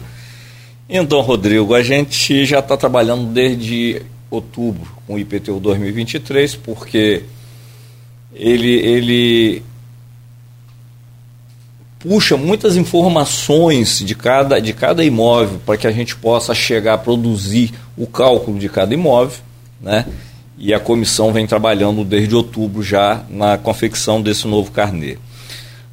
Então, Rodrigo, a gente já está trabalhando desde outubro com o IPTU 2023, porque ele, ele puxa muitas informações de cada, de cada imóvel para que a gente possa chegar a produzir o cálculo de cada imóvel, né? E a comissão vem trabalhando desde outubro já na confecção desse novo carnê.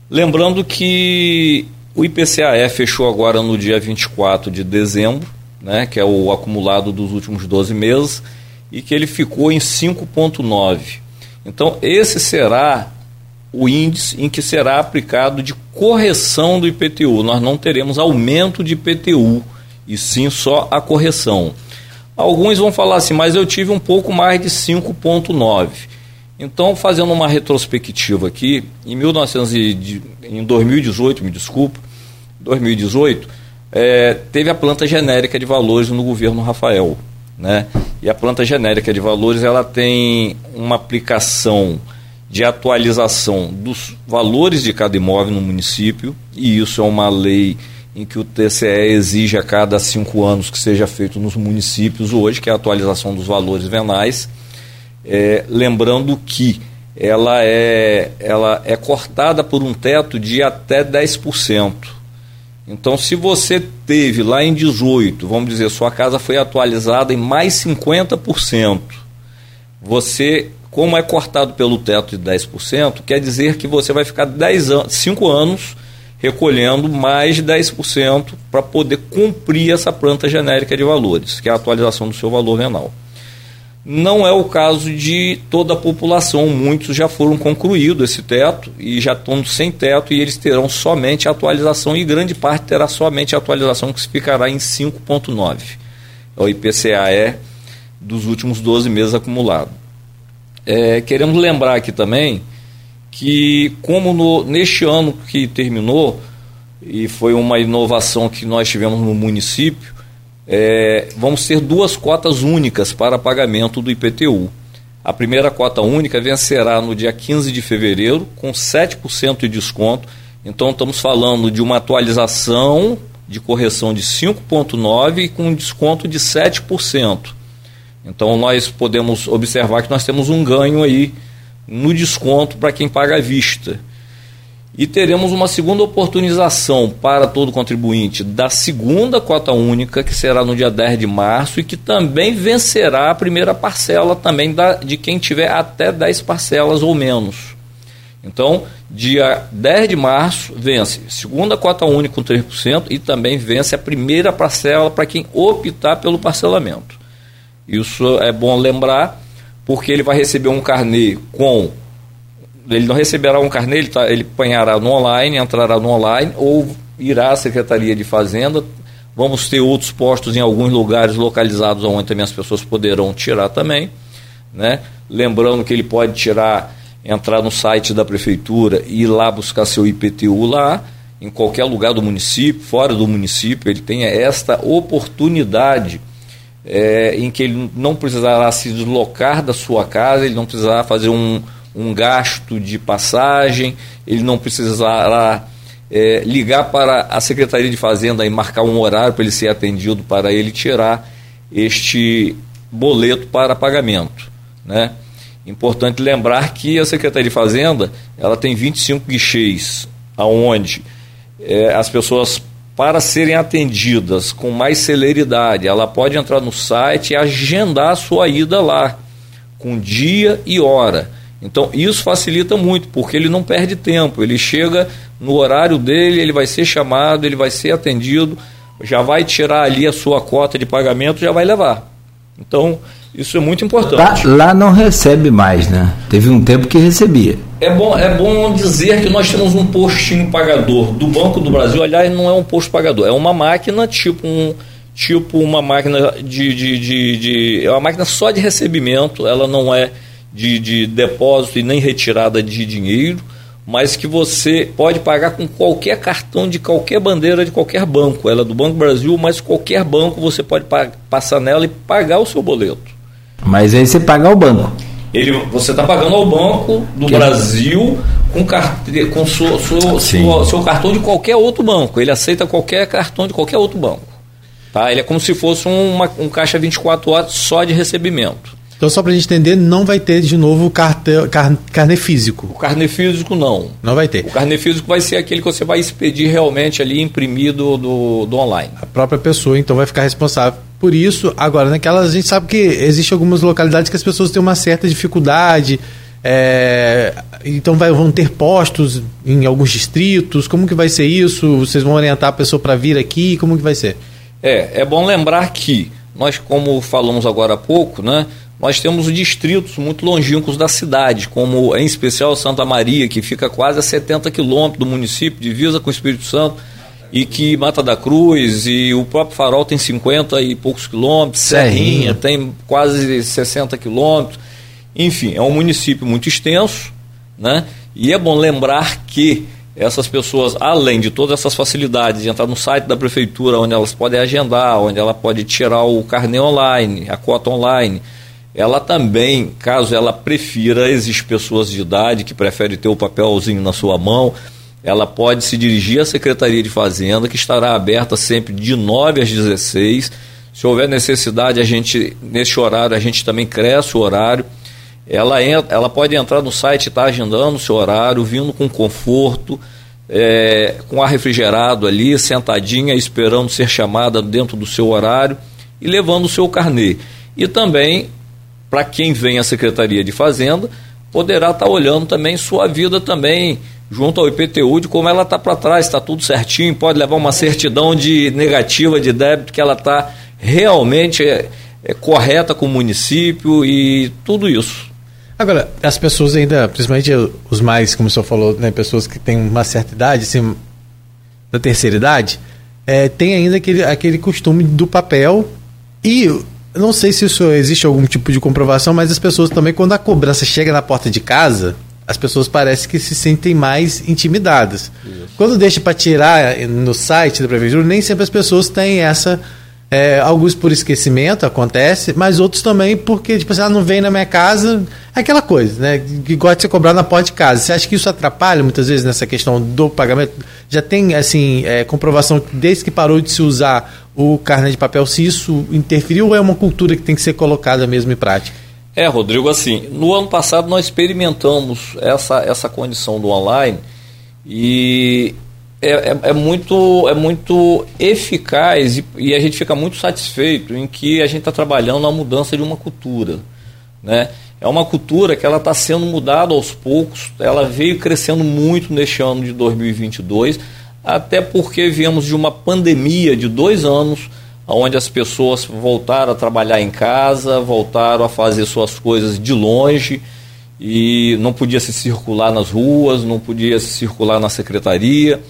Lembrando que o IPCAE fechou agora no dia 24 de dezembro, né, que é o acumulado dos últimos 12 meses, e que ele ficou em 5,9. Então, esse será o índice em que será aplicado de correção do IPTU. Nós não teremos aumento de IPTU, e sim só a correção. Alguns vão falar assim, mas eu tive um pouco mais de 5,9. Então, fazendo uma retrospectiva aqui, em, 1900 em 2018, me desculpa, 2018, é, teve a planta genérica de valores no governo Rafael. Né? E a planta genérica de valores ela tem uma aplicação de atualização dos valores de cada imóvel no município, e isso é uma lei em que o TCE exige a cada cinco anos que seja feito nos municípios hoje, que é a atualização dos valores venais. É, lembrando que ela é, ela é cortada por um teto de até 10%. Então, se você teve lá em 18, vamos dizer, sua casa foi atualizada em mais 50%, você, como é cortado pelo teto de 10%, quer dizer que você vai ficar 10 an 5 anos recolhendo mais de 10% para poder cumprir essa planta genérica de valores, que é a atualização do seu valor venal. Não é o caso de toda a população, muitos já foram concluídos esse teto e já estão sem teto e eles terão somente a atualização e grande parte terá somente a atualização que ficará em 5,9. É o IPCAE dos últimos 12 meses acumulado. É, queremos lembrar aqui também que, como no, neste ano que terminou, e foi uma inovação que nós tivemos no município, é, vamos ter duas cotas únicas para pagamento do IPTU. A primeira cota única vencerá no dia 15 de fevereiro, com 7% de desconto. Então, estamos falando de uma atualização de correção de 5,9% e com desconto de 7%. Então, nós podemos observar que nós temos um ganho aí no desconto para quem paga à vista. E teremos uma segunda oportunização para todo contribuinte da segunda cota única, que será no dia 10 de março, e que também vencerá a primeira parcela também da, de quem tiver até 10 parcelas ou menos. Então, dia 10 de março, vence segunda cota única com 3% e também vence a primeira parcela para quem optar pelo parcelamento. Isso é bom lembrar, porque ele vai receber um carnê com ele não receberá um carnê, ele, tá, ele apanhará no online, entrará no online ou irá à Secretaria de Fazenda. Vamos ter outros postos em alguns lugares localizados onde também as pessoas poderão tirar também. Né? Lembrando que ele pode tirar, entrar no site da prefeitura e ir lá buscar seu IPTU lá, em qualquer lugar do município, fora do município, ele tem esta oportunidade é, em que ele não precisará se deslocar da sua casa, ele não precisará fazer um, um gasto de passagem, ele não precisará é, ligar para a Secretaria de Fazenda e marcar um horário para ele ser atendido, para ele tirar este boleto para pagamento. Né? Importante lembrar que a Secretaria de Fazenda ela tem 25 guichês, aonde é, as pessoas para serem atendidas com mais celeridade, ela pode entrar no site e agendar a sua ida lá, com dia e hora. Então isso facilita muito, porque ele não perde tempo, ele chega no horário dele, ele vai ser chamado, ele vai ser atendido, já vai tirar ali a sua cota de pagamento, já vai levar. Então, isso é muito importante. Lá, lá, não recebe mais, né? Teve um tempo que recebia. É bom, é bom dizer que nós temos um postinho pagador do Banco do Brasil. Aliás, não é um posto pagador, é uma máquina tipo um tipo uma máquina de, de, de, de é uma máquina só de recebimento. Ela não é de, de depósito e nem retirada de dinheiro, mas que você pode pagar com qualquer cartão de qualquer bandeira de qualquer banco. Ela é do Banco Brasil, mas qualquer banco você pode passar nela e pagar o seu boleto. Mas aí você paga ao banco. Ele, você está pagando ao Banco do que? Brasil com, carte, com sua, sua, sua, seu cartão de qualquer outro banco. Ele aceita qualquer cartão de qualquer outro banco. Tá? Ele é como se fosse uma, um caixa 24 horas só de recebimento. Então, só para a gente entender, não vai ter de novo carte, car, carne físico. O carne físico não. Não vai ter. O carne físico vai ser aquele que você vai expedir realmente ali imprimido do, do online. A própria pessoa, então, vai ficar responsável por isso. Agora, naquelas, a gente sabe que existe algumas localidades que as pessoas têm uma certa dificuldade. É, então vai, vão ter postos em alguns distritos. Como que vai ser isso? Vocês vão orientar a pessoa para vir aqui? Como que vai ser? É, é bom lembrar que nós, como falamos agora há pouco, né? nós temos distritos muito longínquos da cidade, como em especial Santa Maria, que fica quase a 70 quilômetros do município, divisa com o Espírito Santo, e que Mata da Cruz e o próprio Farol tem 50 e poucos quilômetros, Serrinha, Serrinha tem quase 60 quilômetros. Enfim, é um município muito extenso, né? E é bom lembrar que essas pessoas, além de todas essas facilidades, de entrar no site da prefeitura, onde elas podem agendar, onde ela pode tirar o carnê online, a cota online, ela também, caso ela prefira, existe pessoas de idade que preferem ter o papelzinho na sua mão, ela pode se dirigir à Secretaria de Fazenda, que estará aberta sempre de 9 às 16. Se houver necessidade, a gente, nesse horário, a gente também cresce o horário. Ela, entra, ela pode entrar no site estar tá agendando o seu horário, vindo com conforto, é, com ar refrigerado ali, sentadinha, esperando ser chamada dentro do seu horário e levando o seu carnê. E também para quem vem à Secretaria de Fazenda, poderá estar tá olhando também sua vida também junto ao IPTU de como ela está para trás, está tudo certinho, pode levar uma certidão de negativa de débito que ela está realmente é, é, correta com o município e tudo isso. Agora, as pessoas ainda, principalmente os mais, como o senhor falou, né, pessoas que têm uma certa idade, assim, da terceira idade, é, tem ainda aquele, aquele costume do papel e não sei se isso existe algum tipo de comprovação, mas as pessoas também, quando a cobrança chega na porta de casa, as pessoas parecem que se sentem mais intimidadas. Isso. Quando deixa para tirar no site da prefeitura, nem sempre as pessoas têm essa. É, alguns por esquecimento acontece, mas outros também porque tipo, assim, ela ah, não vem na minha casa, é aquela coisa, né? Que gosta de ser cobrado na porta de casa. Você acha que isso atrapalha muitas vezes nessa questão do pagamento? Já tem assim é, comprovação que desde que parou de se usar o carne de papel, se isso interferiu ou é uma cultura que tem que ser colocada mesmo em prática? É, Rodrigo, assim, no ano passado nós experimentamos essa, essa condição do online e é, é, é muito, é muito eficaz e, e, a gente fica muito satisfeito em que a gente está trabalhando na mudança de uma cultura, né? É uma cultura que ela está sendo mudada aos poucos, ela veio crescendo muito neste ano de 2022, até porque viemos de uma pandemia de dois anos, onde as pessoas voltaram a trabalhar em casa, voltaram a fazer suas coisas de longe e não podia se circular nas ruas, não podia se circular na secretaria.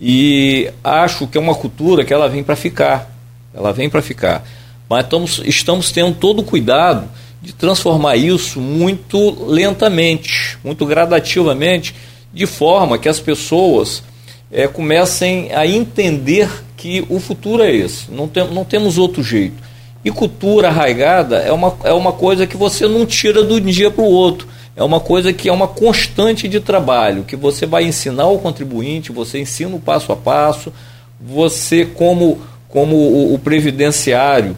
E acho que é uma cultura que ela vem para ficar. Ela vem para ficar. Mas estamos, estamos tendo todo o cuidado de transformar isso muito lentamente, muito gradativamente, de forma que as pessoas é, comecem a entender que o futuro é esse, não, tem, não temos outro jeito. E cultura arraigada é uma, é uma coisa que você não tira do dia para o outro. É uma coisa que é uma constante de trabalho, que você vai ensinar ao contribuinte, você ensina o passo a passo, você como, como o, o previdenciário,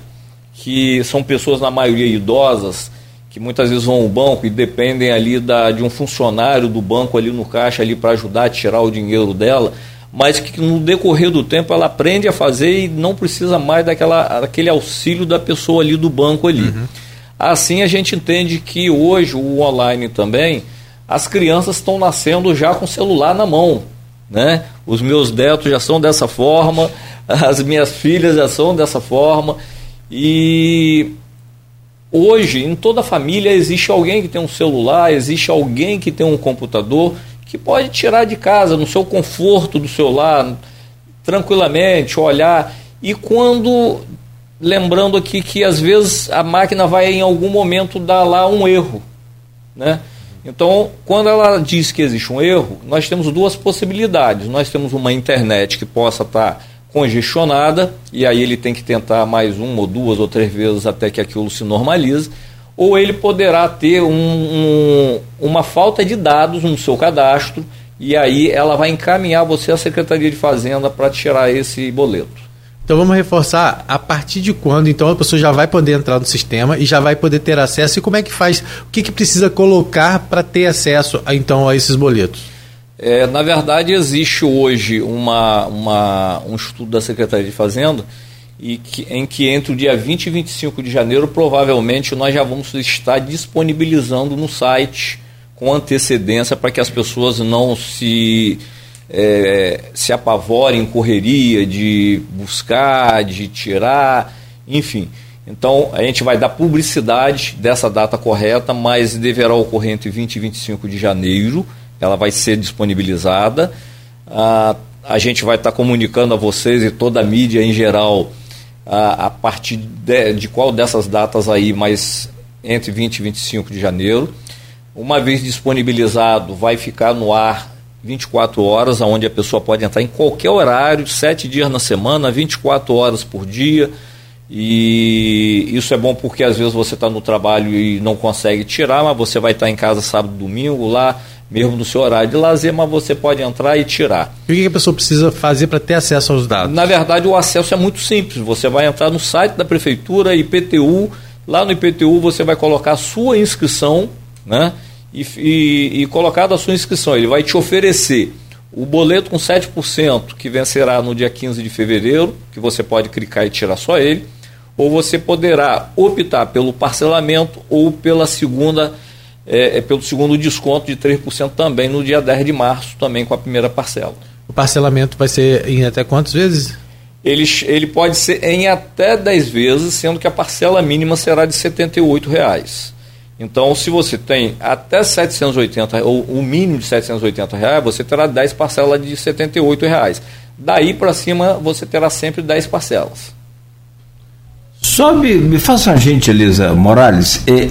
que são pessoas na maioria idosas, que muitas vezes vão ao banco e dependem ali da, de um funcionário do banco ali no caixa ali para ajudar a tirar o dinheiro dela, mas que no decorrer do tempo ela aprende a fazer e não precisa mais daquela, daquele auxílio da pessoa ali do banco ali. Uhum. Assim a gente entende que hoje o online também, as crianças estão nascendo já com o celular na mão. Né? Os meus netos já são dessa forma, as minhas filhas já são dessa forma. E hoje, em toda família, existe alguém que tem um celular, existe alguém que tem um computador que pode tirar de casa, no seu conforto do seu lar, tranquilamente, olhar. E quando, lembrando aqui que às vezes a máquina vai em algum momento dar lá um erro, né? Então, quando ela diz que existe um erro, nós temos duas possibilidades. Nós temos uma internet que possa estar congestionada, e aí ele tem que tentar mais uma ou duas ou três vezes até que aquilo se normalize ou ele poderá ter um, um, uma falta de dados no seu cadastro e aí ela vai encaminhar você à Secretaria de Fazenda para tirar esse boleto. Então vamos reforçar a partir de quando então a pessoa já vai poder entrar no sistema e já vai poder ter acesso e como é que faz, o que, que precisa colocar para ter acesso a, então a esses boletos? É, na verdade existe hoje uma, uma, um estudo da Secretaria de Fazenda e que, em que entre o dia 20 e 25 de janeiro provavelmente nós já vamos estar disponibilizando no site com antecedência para que as pessoas não se é, se apavorem em correria de buscar, de tirar, enfim. Então a gente vai dar publicidade dessa data correta, mas deverá ocorrer entre 20 e 25 de janeiro. Ela vai ser disponibilizada. Ah, a gente vai estar comunicando a vocês e toda a mídia em geral a, a partir de, de qual dessas datas aí, mas entre 20 e 25 de janeiro. Uma vez disponibilizado, vai ficar no ar 24 horas, onde a pessoa pode entrar em qualquer horário, sete dias na semana, 24 horas por dia. E isso é bom porque às vezes você está no trabalho e não consegue tirar, mas você vai estar em casa sábado, domingo, lá, mesmo no seu horário de lazer, mas você pode entrar e tirar. E o que a pessoa precisa fazer para ter acesso aos dados? Na verdade, o acesso é muito simples. Você vai entrar no site da prefeitura, IPTU, lá no IPTU você vai colocar a sua inscrição, né? E, e, e colocar da sua inscrição, ele vai te oferecer o boleto com 7%, que vencerá no dia 15 de fevereiro, que você pode clicar e tirar só ele ou você poderá optar pelo parcelamento ou pela segunda, é, é pelo segundo desconto de 3% também no dia 10 de março, também com a primeira parcela. O parcelamento vai ser em até quantas vezes? Ele, ele pode ser em até 10 vezes, sendo que a parcela mínima será de R$ 78,00. Então, se você tem até 780, ou o mínimo de 780 reais, você terá 10 parcelas de 78 reais. Daí para cima, você terá sempre 10 parcelas. Sobe, me faça uma gentileza, Morales. É,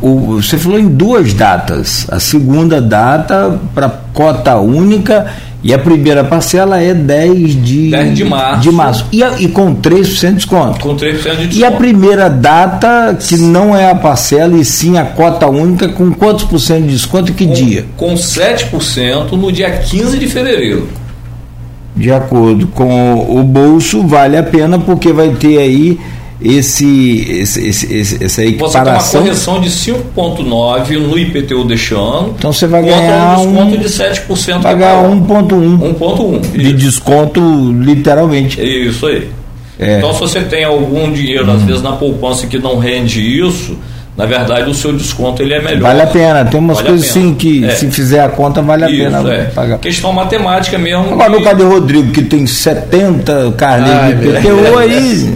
o, você falou em duas datas. A segunda data para cota única e a primeira parcela é 10 de, 10 de março. De março. E, e com 3% de desconto. Com 3% de desconto. E a primeira data, que não é a parcela e sim a cota única, com quantos por cento de desconto e que com, dia? Com 7% no dia 15 de fevereiro. De acordo com o bolso, vale a pena porque vai ter aí esse, esse, esse, essa equiparação. Você tem uma correção de 5,9 no IPTU deste ano. Então você vai ganhar um desconto de 7%. Vai ganhar 1,1. 1,1. De desconto, literalmente. Isso aí. É. Então, se você tem algum dinheiro, hum. às vezes na poupança, que não rende isso, na verdade o seu desconto ele é melhor. Vale a pena, tem umas vale coisas sim que é. se fizer a conta vale a Isso, pena é. pagar. Questão matemática mesmo. Agora que... no caso do Rodrigo, que tem 70 carneiros de PTU aí.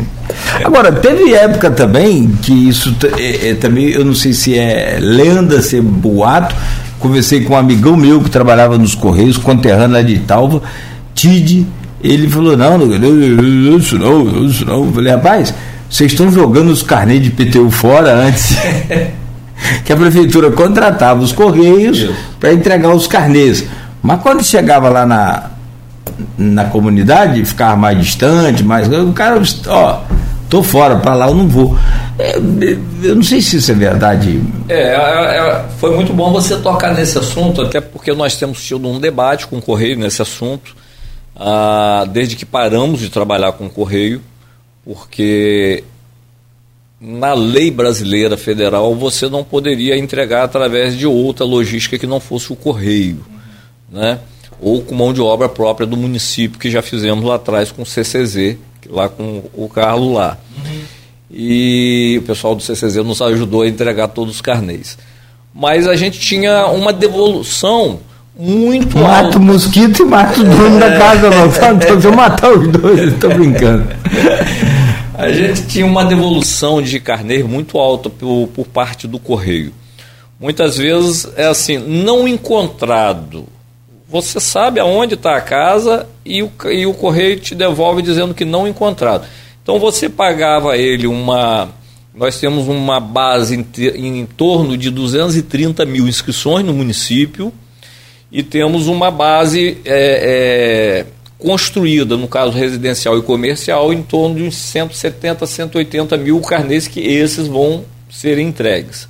Agora, teve época também que isso é, é, também, eu não sei se é lenda, se é boato. Conversei com um amigão meu que trabalhava nos Correios, conterrâneo lá de Italva, Tide. Ele falou: Não, não, isso não, isso não. Eu falei: Rapaz, vocês estão jogando os carnês de PTU fora antes. que a prefeitura contratava os Correios para entregar os carnês. Mas quando chegava lá na, na comunidade, ficava mais distante, mais. O cara, ó, tô fora, para lá eu não vou. É, eu não sei se isso é verdade. É, é, é, foi muito bom você tocar nesse assunto, até porque nós temos tido um debate com o Correio nesse assunto, ah, desde que paramos de trabalhar com o Correio, porque na lei brasileira federal você não poderia entregar através de outra logística que não fosse o Correio, né? ou com mão de obra própria do município, que já fizemos lá atrás com o CCZ, lá com o Carlos lá. Uhum. E o pessoal do CCZ nos ajudou a entregar todos os carnês. Mas a gente tinha uma devolução muito Mato o mosquito e mato o dono é... da casa, não. Então, se eu matar os dois, estou brincando. A gente tinha uma devolução de carneiro muito alta por, por parte do correio. Muitas vezes é assim, não encontrado você sabe aonde está a casa e o, e o correio te devolve dizendo que não encontrado. Então você pagava ele uma. Nós temos uma base em, em torno de 230 mil inscrições no município e temos uma base é, é, construída, no caso residencial e comercial, em torno de uns 170, 180 mil carnês que esses vão ser entregues.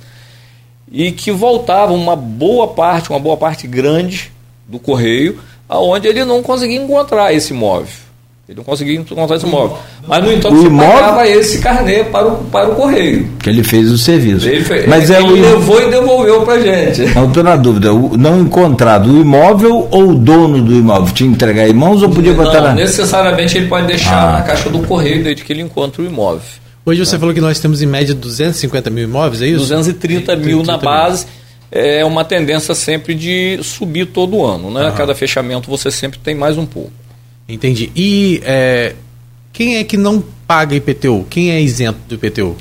E que voltavam uma boa parte, uma boa parte grande do correio, aonde ele não conseguia encontrar esse imóvel. Ele não conseguia encontrar esse imóvel. Mas, no entanto, o você imóvel... pagava esse carnê para o, para o correio. Que ele fez o serviço. Ele, fez, Mas ele, é ele o... levou e devolveu para a gente. Não estou na dúvida. O, não encontrado o imóvel ou o dono do imóvel? Tinha que entregar em mãos ou podia botar não, na... necessariamente ele pode deixar ah. na caixa do correio desde que ele encontre o imóvel. Hoje você falou que nós temos em média 250 mil imóveis, é isso? 230 mil na base. Mil é uma tendência sempre de subir todo ano. Né? A cada fechamento você sempre tem mais um pouco. Entendi. E é, quem é que não paga IPTU? Quem é isento do IPTU?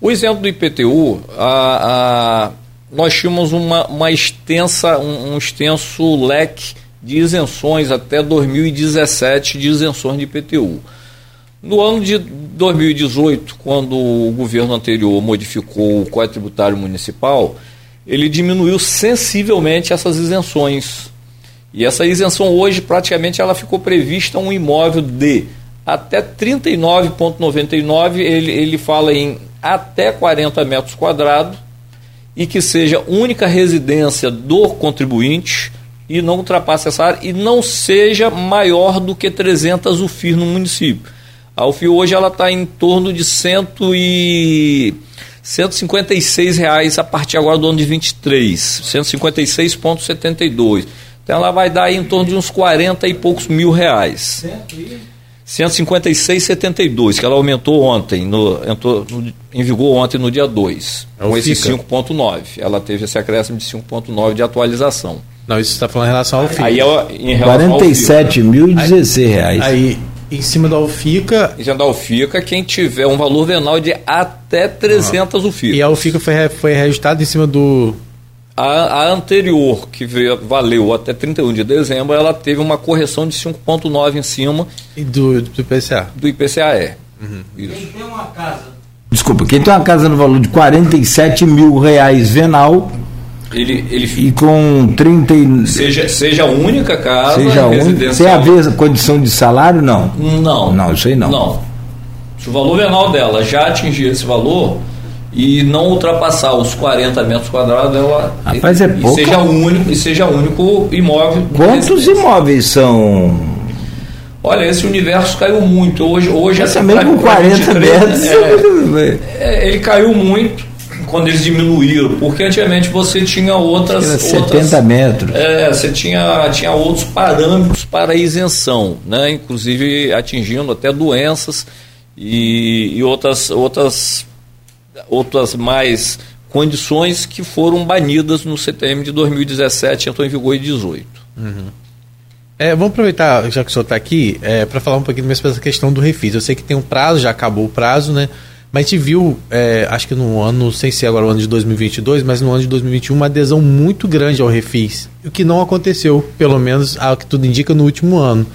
O isento do IPTU, a, a, nós tínhamos uma, uma extensa, um, um extenso leque de isenções até 2017 de isenções de IPTU. No ano de 2018, quando o governo anterior modificou o Código Tributário Municipal, ele diminuiu sensivelmente essas isenções. E essa isenção hoje, praticamente, ela ficou prevista um imóvel de até 39,99, ele, ele fala em até 40 metros quadrados, e que seja única residência do contribuinte e não ultrapasse essa área e não seja maior do que 300 UFIR no município. A UFIR hoje ela está em torno de cento e 156 reais a partir agora do ano de 23, 156,72. Então ela vai dar em torno de uns 40 e poucos mil reais. 156,72, que ela aumentou ontem, no, entrou no, em vigor ontem no dia 2, é com esse 5,9. Ela teve esse acréscimo de 5,9 de atualização. Não, isso está falando em relação ao FICA. Aí, em relação 47.016 reais. Aí, em cima da UFICA. Em cima da UFICA, quem tiver um valor venal de até 300 ah. UFICA. E a UFICA foi, foi registrada em cima do. A, a, anterior, que veio, valeu até 31 de dezembro, ela teve uma correção de 5,9 em cima. E do, do IPCA? Do IPCA, Uhum. Quem tem uma casa. Desculpa, quem tem uma casa no valor de 47 mil reais venal ele, ele e com 30 e... seja seja a única casa seja única tem a ver condição de salário não não não isso aí não não se o valor venal dela já atingir esse valor e não ultrapassar os 40 metros quadrados ela Rapaz, é pouco. seja único e seja único imóvel quantos imóveis são Olha, esse universo caiu muito. Hoje, hoje essa também com 40 metros. É, é, ele caiu muito quando eles diminuíram, porque antigamente você tinha outras. Tinha 70 outras, metros. É, você tinha, tinha outros parâmetros para isenção, né? inclusive atingindo até doenças e, e outras, outras, outras mais condições que foram banidas no CTM de 2017 entrou em vigor em 2018. Uhum. É, vamos aproveitar, já que o senhor está aqui, é, para falar um pouquinho mais sobre essa questão do refis. Eu sei que tem um prazo, já acabou o prazo, né? Mas gente viu, é, acho que no ano, não sei se é agora o ano de 2022, mas no ano de 2021, uma adesão muito grande ao refis. O que não aconteceu, pelo menos ao que tudo indica, no último ano.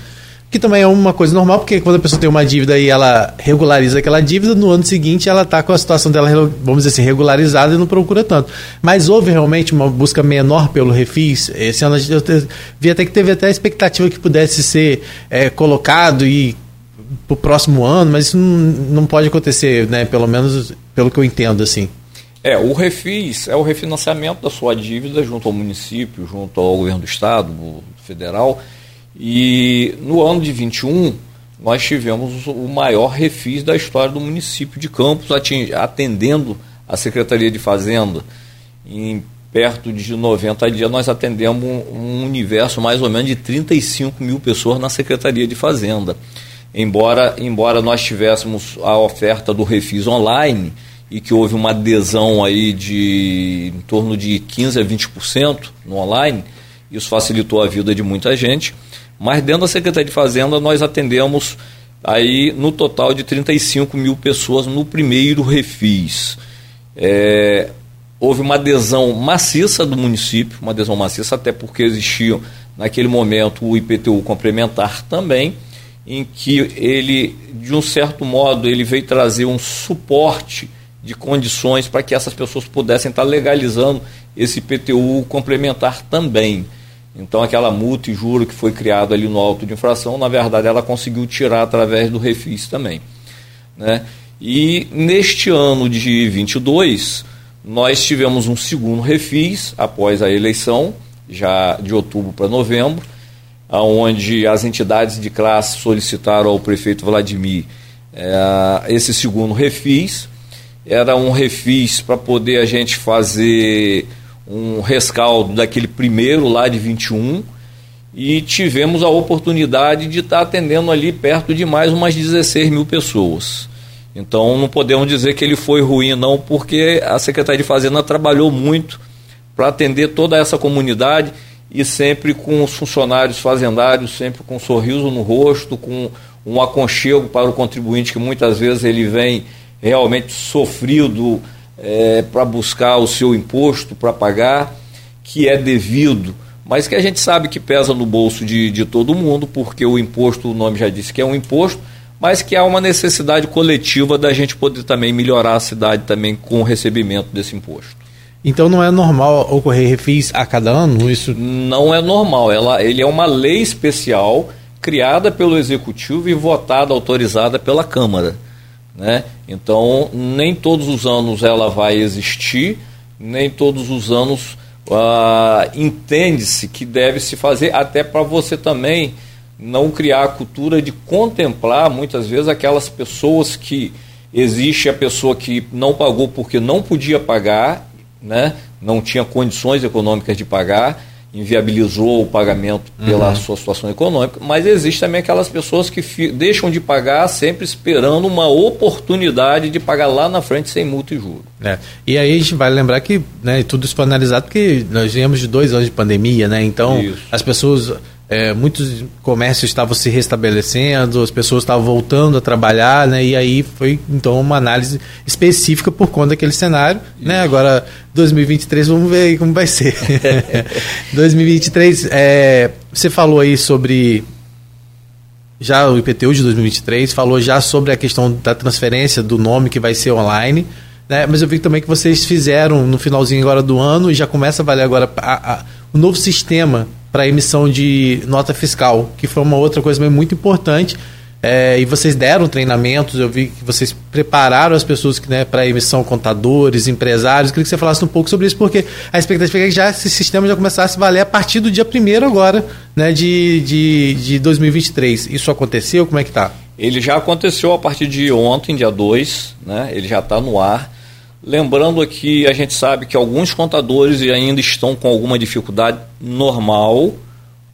Que também é uma coisa normal, porque quando a pessoa tem uma dívida e ela regulariza aquela dívida, no ano seguinte ela está com a situação dela, vamos dizer assim, regularizada e não procura tanto. Mas houve realmente uma busca menor pelo refis. Esse ano eu vi até que teve até a expectativa que pudesse ser é, colocado e para o próximo ano, mas isso não, não pode acontecer, né? Pelo menos pelo que eu entendo, assim. É, o refis é o refinanciamento da sua dívida junto ao município, junto ao governo do estado, federal. E no ano de 21, nós tivemos o maior refis da história do município de Campos, atendendo a Secretaria de Fazenda. Em perto de 90 dias, nós atendemos um universo mais ou menos de 35 mil pessoas na Secretaria de Fazenda embora, embora nós tivéssemos a oferta do Refis online e que houve uma adesão aí de em torno de 15 a 20% no online, isso facilitou a vida de muita gente, mas dentro da Secretaria de Fazenda nós atendemos aí no total de 35 mil pessoas no primeiro Refis. É, houve uma adesão maciça do município, uma adesão maciça até porque existia naquele momento o IPTU complementar também, em que ele, de um certo modo, ele veio trazer um suporte de condições para que essas pessoas pudessem estar legalizando esse PTU complementar também. Então, aquela multa e juro que foi criado ali no auto de infração, na verdade, ela conseguiu tirar através do refis também. Né? E neste ano de 22, nós tivemos um segundo refis após a eleição, já de outubro para novembro, onde as entidades de classe solicitaram ao prefeito Vladimir é, esse segundo refis. Era um refis para poder a gente fazer um rescaldo daquele primeiro lá de 21 e tivemos a oportunidade de estar atendendo ali perto de mais umas 16 mil pessoas. Então não podemos dizer que ele foi ruim, não, porque a Secretaria de Fazenda trabalhou muito para atender toda essa comunidade e sempre com os funcionários fazendários, sempre com um sorriso no rosto, com um aconchego para o contribuinte que muitas vezes ele vem realmente sofrido é, para buscar o seu imposto para pagar, que é devido, mas que a gente sabe que pesa no bolso de, de todo mundo, porque o imposto, o nome já disse que é um imposto, mas que há uma necessidade coletiva da gente poder também melhorar a cidade também com o recebimento desse imposto. Então não é normal ocorrer refis a cada ano? Isso não é normal. Ela, ele é uma lei especial criada pelo executivo e votada, autorizada pela Câmara. Né? Então, nem todos os anos ela vai existir, nem todos os anos uh, entende-se que deve se fazer, até para você também não criar a cultura de contemplar muitas vezes aquelas pessoas que existe a pessoa que não pagou porque não podia pagar, né? não tinha condições econômicas de pagar inviabilizou o pagamento pela uhum. sua situação econômica, mas existe também aquelas pessoas que deixam de pagar sempre esperando uma oportunidade de pagar lá na frente sem multa e juros. É. E aí a gente vai lembrar que né, tudo isso foi analisado porque nós viemos de dois anos de pandemia, né? Então isso. as pessoas é, muitos comércios estavam se restabelecendo, as pessoas estavam voltando a trabalhar, né? E aí foi então uma análise específica por conta daquele cenário, né? Isso. né? Agora 2023 vamos ver aí como vai ser. 2023, é, você falou aí sobre já o IPTU de 2023, falou já sobre a questão da transferência do nome que vai ser online. Né? Mas eu vi também que vocês fizeram no finalzinho agora do ano e já começa a valer agora a, a, o novo sistema para emissão de nota fiscal, que foi uma outra coisa muito importante. É, e vocês deram treinamentos, eu vi que vocês prepararam as pessoas né, para emissão, contadores, empresários. Queria que você falasse um pouco sobre isso, porque a expectativa é que já esse sistema já começasse a valer a partir do dia 1 agora, né, de, de, de 2023. Isso aconteceu? Como é que está? Ele já aconteceu a partir de ontem, dia 2, né, ele já está no ar. Lembrando aqui, a gente sabe que alguns contadores ainda estão com alguma dificuldade normal,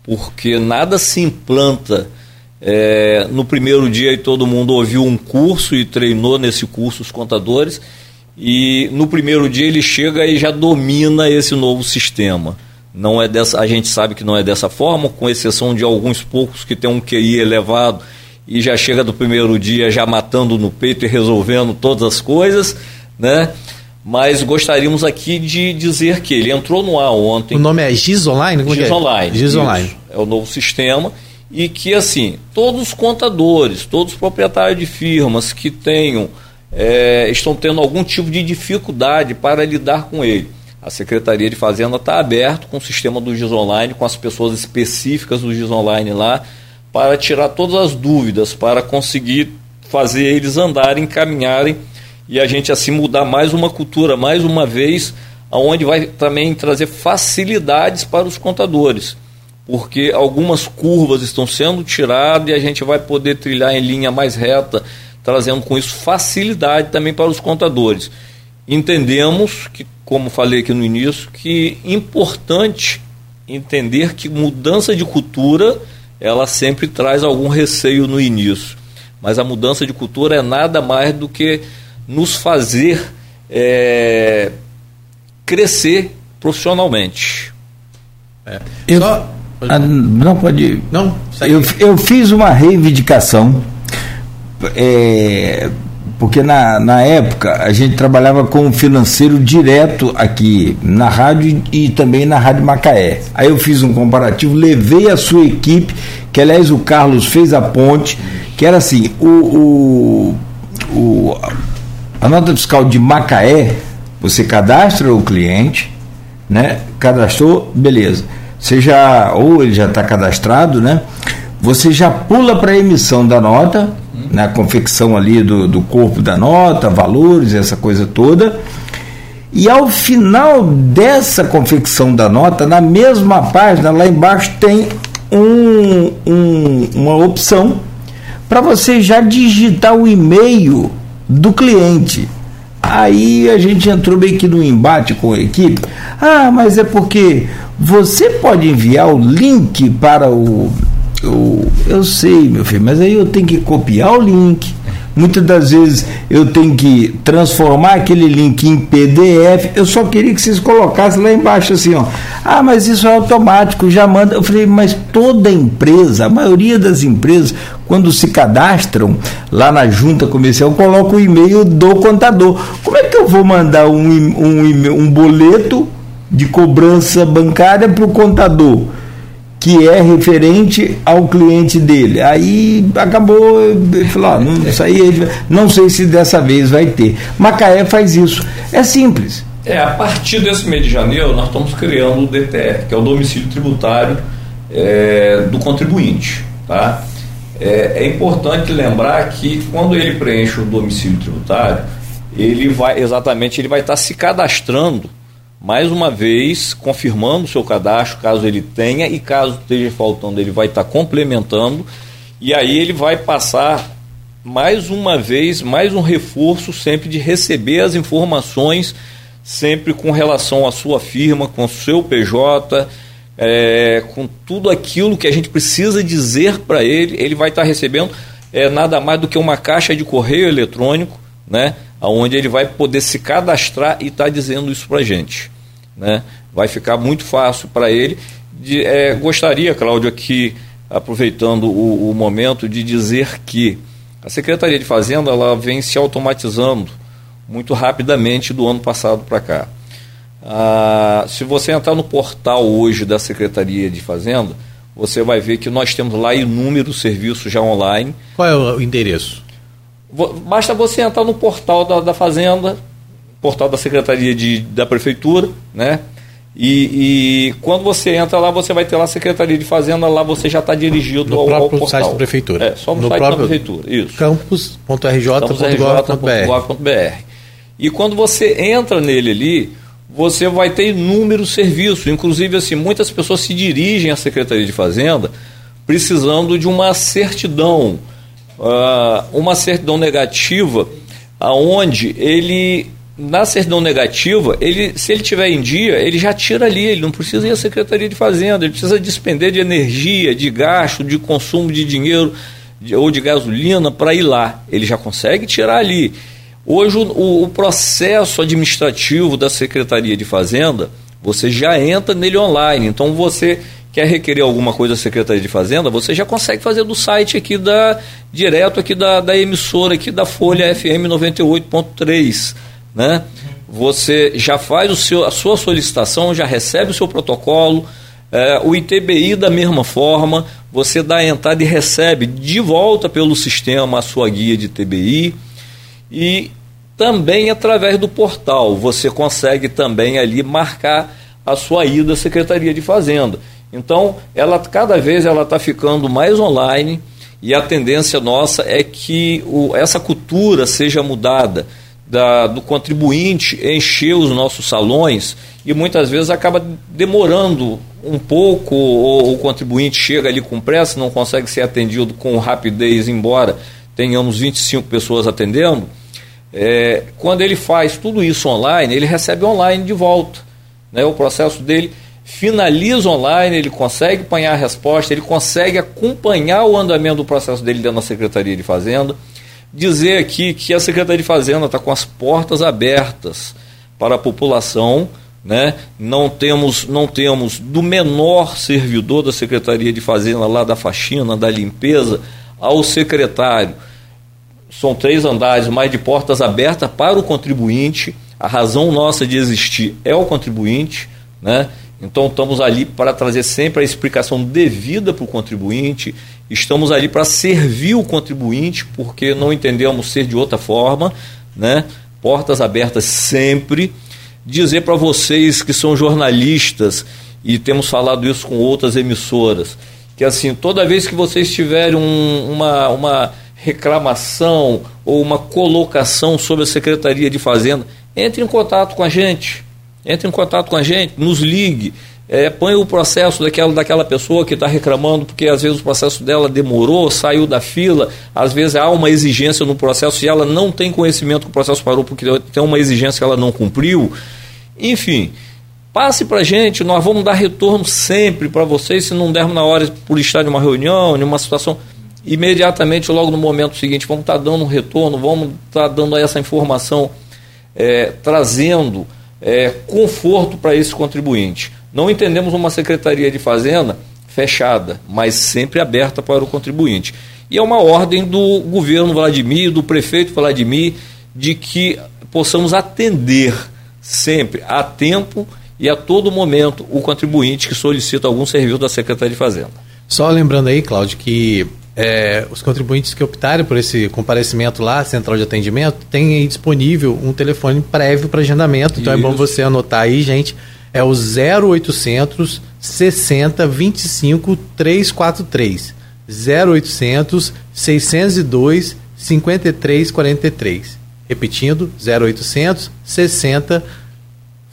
porque nada se implanta é, no primeiro dia e todo mundo ouviu um curso e treinou nesse curso os contadores, e no primeiro dia ele chega e já domina esse novo sistema. Não é dessa, a gente sabe que não é dessa forma, com exceção de alguns poucos que têm um QI elevado e já chega do primeiro dia já matando no peito e resolvendo todas as coisas né? Mas gostaríamos aqui de dizer que ele entrou no ar ontem. O nome é GIS Online? Como GIS é? Online. GIS Online. É o novo sistema. E que, assim, todos os contadores, todos os proprietários de firmas que tenham, é, estão tendo algum tipo de dificuldade para lidar com ele. A Secretaria de Fazenda está aberto com o sistema do GIS Online, com as pessoas específicas do GIS Online lá, para tirar todas as dúvidas, para conseguir fazer eles andarem, caminharem e a gente assim mudar mais uma cultura, mais uma vez, aonde vai também trazer facilidades para os contadores, porque algumas curvas estão sendo tiradas e a gente vai poder trilhar em linha mais reta, trazendo com isso facilidade também para os contadores. Entendemos que, como falei aqui no início, que é importante entender que mudança de cultura ela sempre traz algum receio no início, mas a mudança de cultura é nada mais do que nos fazer é, crescer profissionalmente. É. Eu, Só, ah, não pode. Não. Eu, eu fiz uma reivindicação é, porque na, na época a gente trabalhava com o financeiro direto aqui na rádio e também na Rádio Macaé. Aí eu fiz um comparativo, levei a sua equipe, que aliás o Carlos fez a ponte, que era assim, o, o, o a nota fiscal de Macaé, você cadastra o cliente, né? Cadastrou, beleza. Você já, ou ele já está cadastrado, né? Você já pula para a emissão da nota, na né? confecção ali do, do corpo da nota, valores, essa coisa toda. E ao final dessa confecção da nota, na mesma página, lá embaixo tem um, um, uma opção para você já digitar o e-mail do cliente. Aí a gente entrou meio que no embate com a equipe. Ah, mas é porque você pode enviar o link para o, o. Eu sei, meu filho, mas aí eu tenho que copiar o link Muitas das vezes eu tenho que transformar aquele link em PDF. Eu só queria que vocês colocassem lá embaixo assim, ó. Ah, mas isso é automático, já manda. Eu falei, mas toda empresa, a maioria das empresas, quando se cadastram lá na junta comercial, coloca o e-mail do contador. Como é que eu vou mandar um, um, um boleto de cobrança bancária para o contador? Que é referente ao cliente dele. Aí acabou, falou, não, isso aí, não sei se dessa vez vai ter. Macaé faz isso. É simples. É, a partir desse mês de janeiro, nós estamos criando o DTR, que é o domicílio tributário é, do contribuinte. Tá? É, é, importante lembrar que quando ele preenche o domicílio tributário, ele vai exatamente ele vai estar se cadastrando mais uma vez, confirmando o seu cadastro, caso ele tenha, e caso esteja faltando, ele vai estar complementando, e aí ele vai passar mais uma vez, mais um reforço sempre de receber as informações, sempre com relação à sua firma, com o seu PJ, é, com tudo aquilo que a gente precisa dizer para ele, ele vai estar recebendo é, nada mais do que uma caixa de correio eletrônico, né, onde ele vai poder se cadastrar e estar tá dizendo isso para a gente. Né? Vai ficar muito fácil para ele. De, é, gostaria, Cláudio, aqui, aproveitando o, o momento, de dizer que a Secretaria de Fazenda ela vem se automatizando muito rapidamente do ano passado para cá. Ah, se você entrar no portal hoje da Secretaria de Fazenda, você vai ver que nós temos lá inúmeros serviços já online. Qual é o endereço? Basta você entrar no portal da, da Fazenda, portal da Secretaria de, da Prefeitura, né? E, e, quando você entra lá, você vai ter lá a Secretaria de Fazenda, lá você já está dirigido no ao, próprio ao portal. site da Prefeitura. É, só no, no site da Prefeitura, isso. campus.rj.gov.br E quando você entra nele ali, você vai ter inúmeros serviços, inclusive assim, muitas pessoas se dirigem à Secretaria de Fazenda precisando de uma certidão, uh, uma certidão negativa, aonde ele na certidão negativa, ele, se ele tiver em dia, ele já tira ali, ele não precisa ir à Secretaria de Fazenda, ele precisa despender de energia, de gasto, de consumo de dinheiro de, ou de gasolina para ir lá. Ele já consegue tirar ali. Hoje, o, o, processo administrativo da Secretaria de Fazenda, você já entra nele online. Então, você quer requerer alguma coisa da Secretaria de Fazenda, você já consegue fazer do site aqui da direto aqui da, da emissora aqui da Folha FM 98.3 né? Você já faz o seu, a sua solicitação, já recebe o seu protocolo, é, o ITBI da mesma forma, você dá a entrada e recebe de volta pelo sistema a sua guia de TBI e também através do portal você consegue também ali marcar a sua ida à Secretaria de Fazenda. Então, ela cada vez ela está ficando mais online e a tendência nossa é que o, essa cultura seja mudada da, do contribuinte encher os nossos salões e muitas vezes acaba demorando um pouco, ou o contribuinte chega ali com pressa, não consegue ser atendido com rapidez, embora tenhamos 25 pessoas atendendo. É, quando ele faz tudo isso online, ele recebe online de volta. Né? O processo dele finaliza online, ele consegue apanhar a resposta, ele consegue acompanhar o andamento do processo dele dentro da Secretaria de Fazenda dizer aqui que a Secretaria de Fazenda está com as portas abertas para a população. Né? Não temos não temos do menor servidor da Secretaria de Fazenda lá da faxina, da limpeza, ao secretário. São três andares, mais de portas abertas para o contribuinte. A razão nossa de existir é o contribuinte, né? Então estamos ali para trazer sempre a explicação devida para o contribuinte, estamos ali para servir o contribuinte, porque não entendemos ser de outra forma, né? Portas abertas sempre. Dizer para vocês que são jornalistas e temos falado isso com outras emissoras, que assim, toda vez que vocês tiverem um, uma, uma reclamação ou uma colocação sobre a Secretaria de Fazenda, entre em contato com a gente entre em contato com a gente, nos ligue, é, põe o processo daquela, daquela pessoa que está reclamando, porque às vezes o processo dela demorou, saiu da fila, às vezes há uma exigência no processo e ela não tem conhecimento que o processo parou porque tem uma exigência que ela não cumpriu. Enfim, passe para a gente, nós vamos dar retorno sempre para vocês, se não dermos na hora por estar em uma reunião, em uma situação, imediatamente, logo no momento seguinte, vamos estar tá dando um retorno, vamos estar tá dando essa informação, é, trazendo é, conforto para esse contribuinte. Não entendemos uma Secretaria de Fazenda fechada, mas sempre aberta para o contribuinte. E é uma ordem do governo Vladimir, do prefeito Vladimir, de que possamos atender sempre a tempo e a todo momento o contribuinte que solicita algum serviço da Secretaria de Fazenda. Só lembrando aí, Cláudio, que é, os contribuintes que optarem por esse comparecimento lá, central de atendimento, tem aí disponível um telefone prévio para agendamento. Então Isso. é bom você anotar aí, gente. É o 0800 60 25 343. 0800 602 53 43. Repetindo, 0800 60 25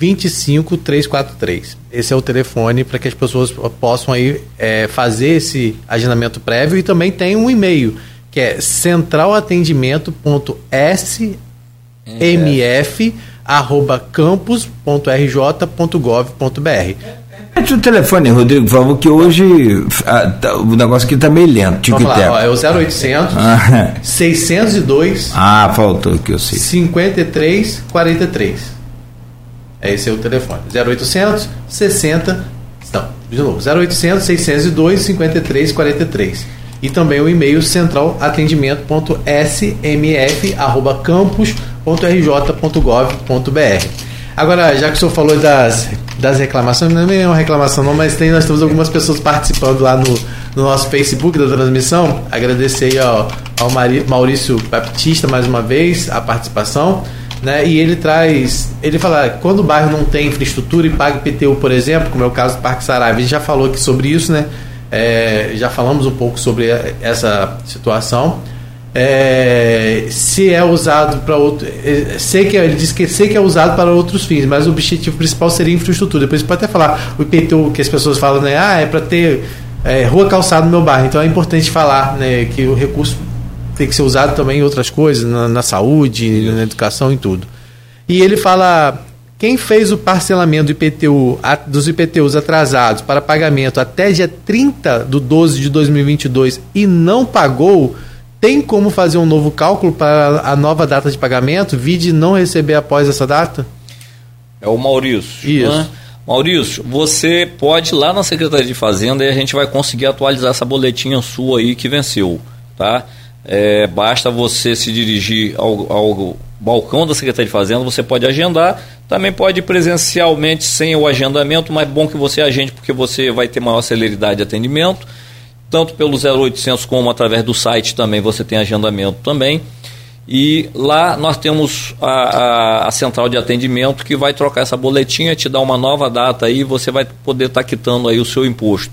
343. Esse é o telefone para que as pessoas possam aí é, fazer esse agendamento prévio e também tem um e-mail que é centralaatendimento.smf@campus.rj.gov.br. Mete o telefone, Rodrigo, por favor, que hoje ah, tá, o negócio aqui está meio lento. Vamos lá, ó, é o 0800 ah. 602 Ah, faltou que eu sei. 53 43. Esse é o telefone. 0800 60. Não, de novo. 0800 602 53 43. E também o e-mail centralatendimento.smf.campus.rj.gov.br. Agora, já que o senhor falou das, das reclamações, não é uma reclamação não, mas tem, nós temos algumas pessoas participando lá no, no nosso Facebook da transmissão. Agradecer ao, ao Maurício Baptista mais uma vez a participação. Né? E ele traz, ele fala, quando o bairro não tem infraestrutura e paga IPTU, por exemplo, como é o caso do Parque Saraiva, gente já falou aqui sobre isso, né? É, já falamos um pouco sobre essa situação. É, se é usado para outro, é, sei que ele diz que sei que é usado para outros fins, mas o objetivo principal seria infraestrutura. Depois pode até falar o IPTU que as pessoas falam, né? Ah, é para ter é, rua calçada no meu bairro. Então é importante falar, né, que o recurso tem que ser usado também em outras coisas, na, na saúde, na educação e tudo. E ele fala: quem fez o parcelamento do IPTU, dos IPTUs atrasados para pagamento até dia 30 de 12 de 2022 e não pagou, tem como fazer um novo cálculo para a nova data de pagamento, vide não receber após essa data? É o Maurício. Isso. Né? Maurício, você pode ir lá na Secretaria de Fazenda e a gente vai conseguir atualizar essa boletinha sua aí que venceu, tá? É, basta você se dirigir ao, ao, balcão da Secretaria de Fazenda, você pode agendar, também pode presencialmente sem o agendamento, mas bom que você agende porque você vai ter maior celeridade de atendimento, tanto pelo 0800 como através do site também você tem agendamento também. E lá nós temos a, a, a, central de atendimento que vai trocar essa boletinha, te dar uma nova data aí, você vai poder estar tá quitando aí o seu imposto.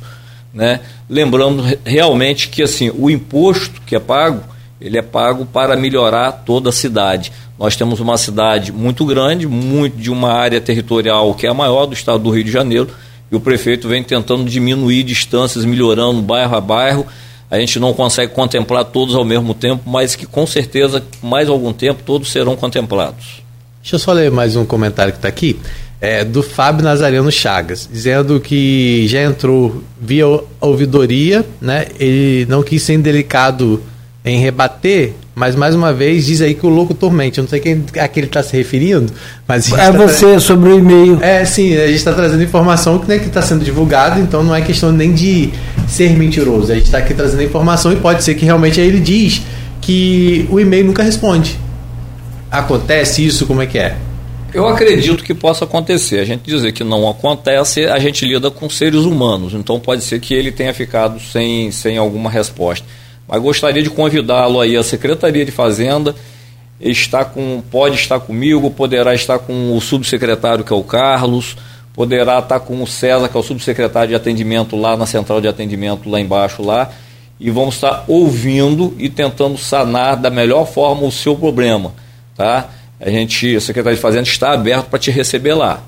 Né? Lembrando realmente que assim, o imposto que é pago, ele é pago para melhorar toda a cidade. Nós temos uma cidade muito grande, muito de uma área territorial que é a maior do estado do Rio de Janeiro, e o prefeito vem tentando diminuir distâncias, melhorando bairro a bairro. A gente não consegue contemplar todos ao mesmo tempo, mas que com certeza, mais algum tempo, todos serão contemplados. Deixa eu só ler mais um comentário que está aqui é, do Fábio Nazareno Chagas, dizendo que já entrou via ouvidoria, né? Ele não quis ser delicado em rebater, mas mais uma vez diz aí que o louco tormente. Eu não sei quem, a que ele está se referindo, mas é tá você tra... sobre o e-mail. É, sim, a gente está trazendo informação que né, está sendo divulgado, então não é questão nem de ser mentiroso. A gente está aqui trazendo informação e pode ser que realmente aí ele diz que o e-mail nunca responde. Acontece isso? Como é que é? Eu acredito que possa acontecer. A gente dizer que não acontece, a gente lida com seres humanos. Então pode ser que ele tenha ficado sem, sem alguma resposta. Mas gostaria de convidá-lo aí à Secretaria de Fazenda. Está com, pode estar comigo, poderá estar com o subsecretário que é o Carlos, poderá estar com o César, que é o subsecretário de atendimento lá na central de atendimento lá embaixo lá, e vamos estar ouvindo e tentando sanar da melhor forma o seu problema, tá? A gente, a Secretaria de Fazenda está aberto para te receber lá.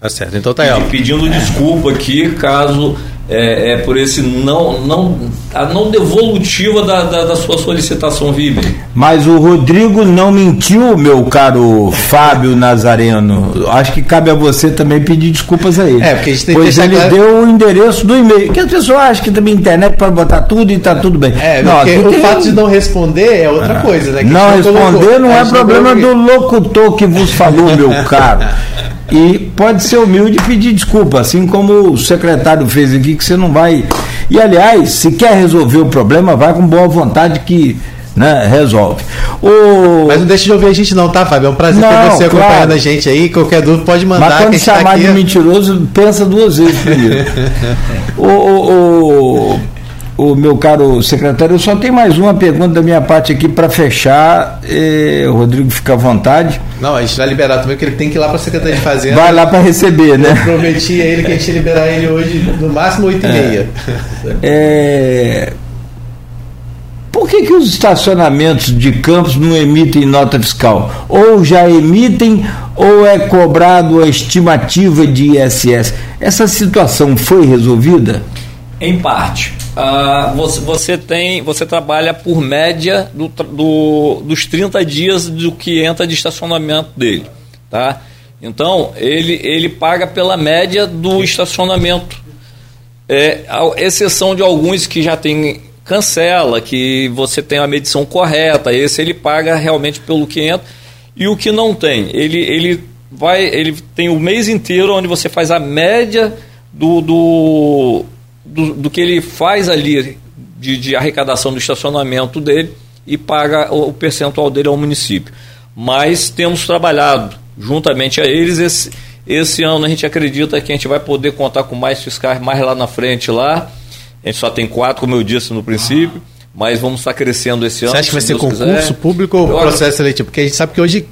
Tá certo, então tá aí. Ó. Pedindo desculpa aqui, caso é, é, por esse não, não, a não devolutiva da, da, da sua solicitação, Vibe. Mas o Rodrigo não mentiu, meu caro Fábio Nazareno. Acho que cabe a você também pedir desculpas a ele. É, porque a gente tem pois ele claro... deu o endereço do e-mail. Que as pessoas acham que também internet para botar tudo e está tudo bem. É, não, porque o tem... fato de não responder é outra ah, coisa, né? Que não responder colocou. não é problema do locutor que vos falou, meu caro. E pode ser humilde e pedir desculpa, assim como o secretário fez aqui, que você não vai. E aliás, se quer resolver o problema, vai com boa vontade que né, resolve. O... Mas não deixe de ouvir a gente não, tá, Fábio? É um prazer não, ter você claro. acompanhando a gente aí. Qualquer dúvida pode mandar. Mas quando tá chamar tá de mentiroso, pensa duas vezes primeiro. o, o, o, o meu caro secretário, eu só tenho mais uma pergunta da minha parte aqui para fechar. Eh, o Rodrigo fica à vontade. Não, a gente vai liberar também, porque ele tem que ir lá para a Secretaria de Fazenda. Vai lá para receber, né? Eu prometi a ele que a gente ia liberar ele hoje, no máximo 8 e meia. É... Por que, que os estacionamentos de campos não emitem nota fiscal? Ou já emitem, ou é cobrado a estimativa de ISS? Essa situação foi resolvida? Em parte. Uh, você, você, tem, você trabalha por média do, do, dos 30 dias do que entra de estacionamento dele. Tá? Então, ele, ele paga pela média do estacionamento. É, a exceção de alguns que já tem cancela, que você tem a medição correta, esse ele paga realmente pelo que entra. E o que não tem, ele, ele vai, ele tem o mês inteiro onde você faz a média do, do do, do que ele faz ali de, de, arrecadação do estacionamento dele e paga o, o percentual dele ao município. Mas temos trabalhado juntamente a eles. Esse, esse ano a gente acredita que a gente vai poder contar com mais fiscais mais lá na frente lá. A gente só tem quatro, como eu disse no princípio, mas vamos estar crescendo esse ano. Você acha que vai ser Deus concurso quiser. público ou eu processo seletivo? Porque a gente sabe que hoje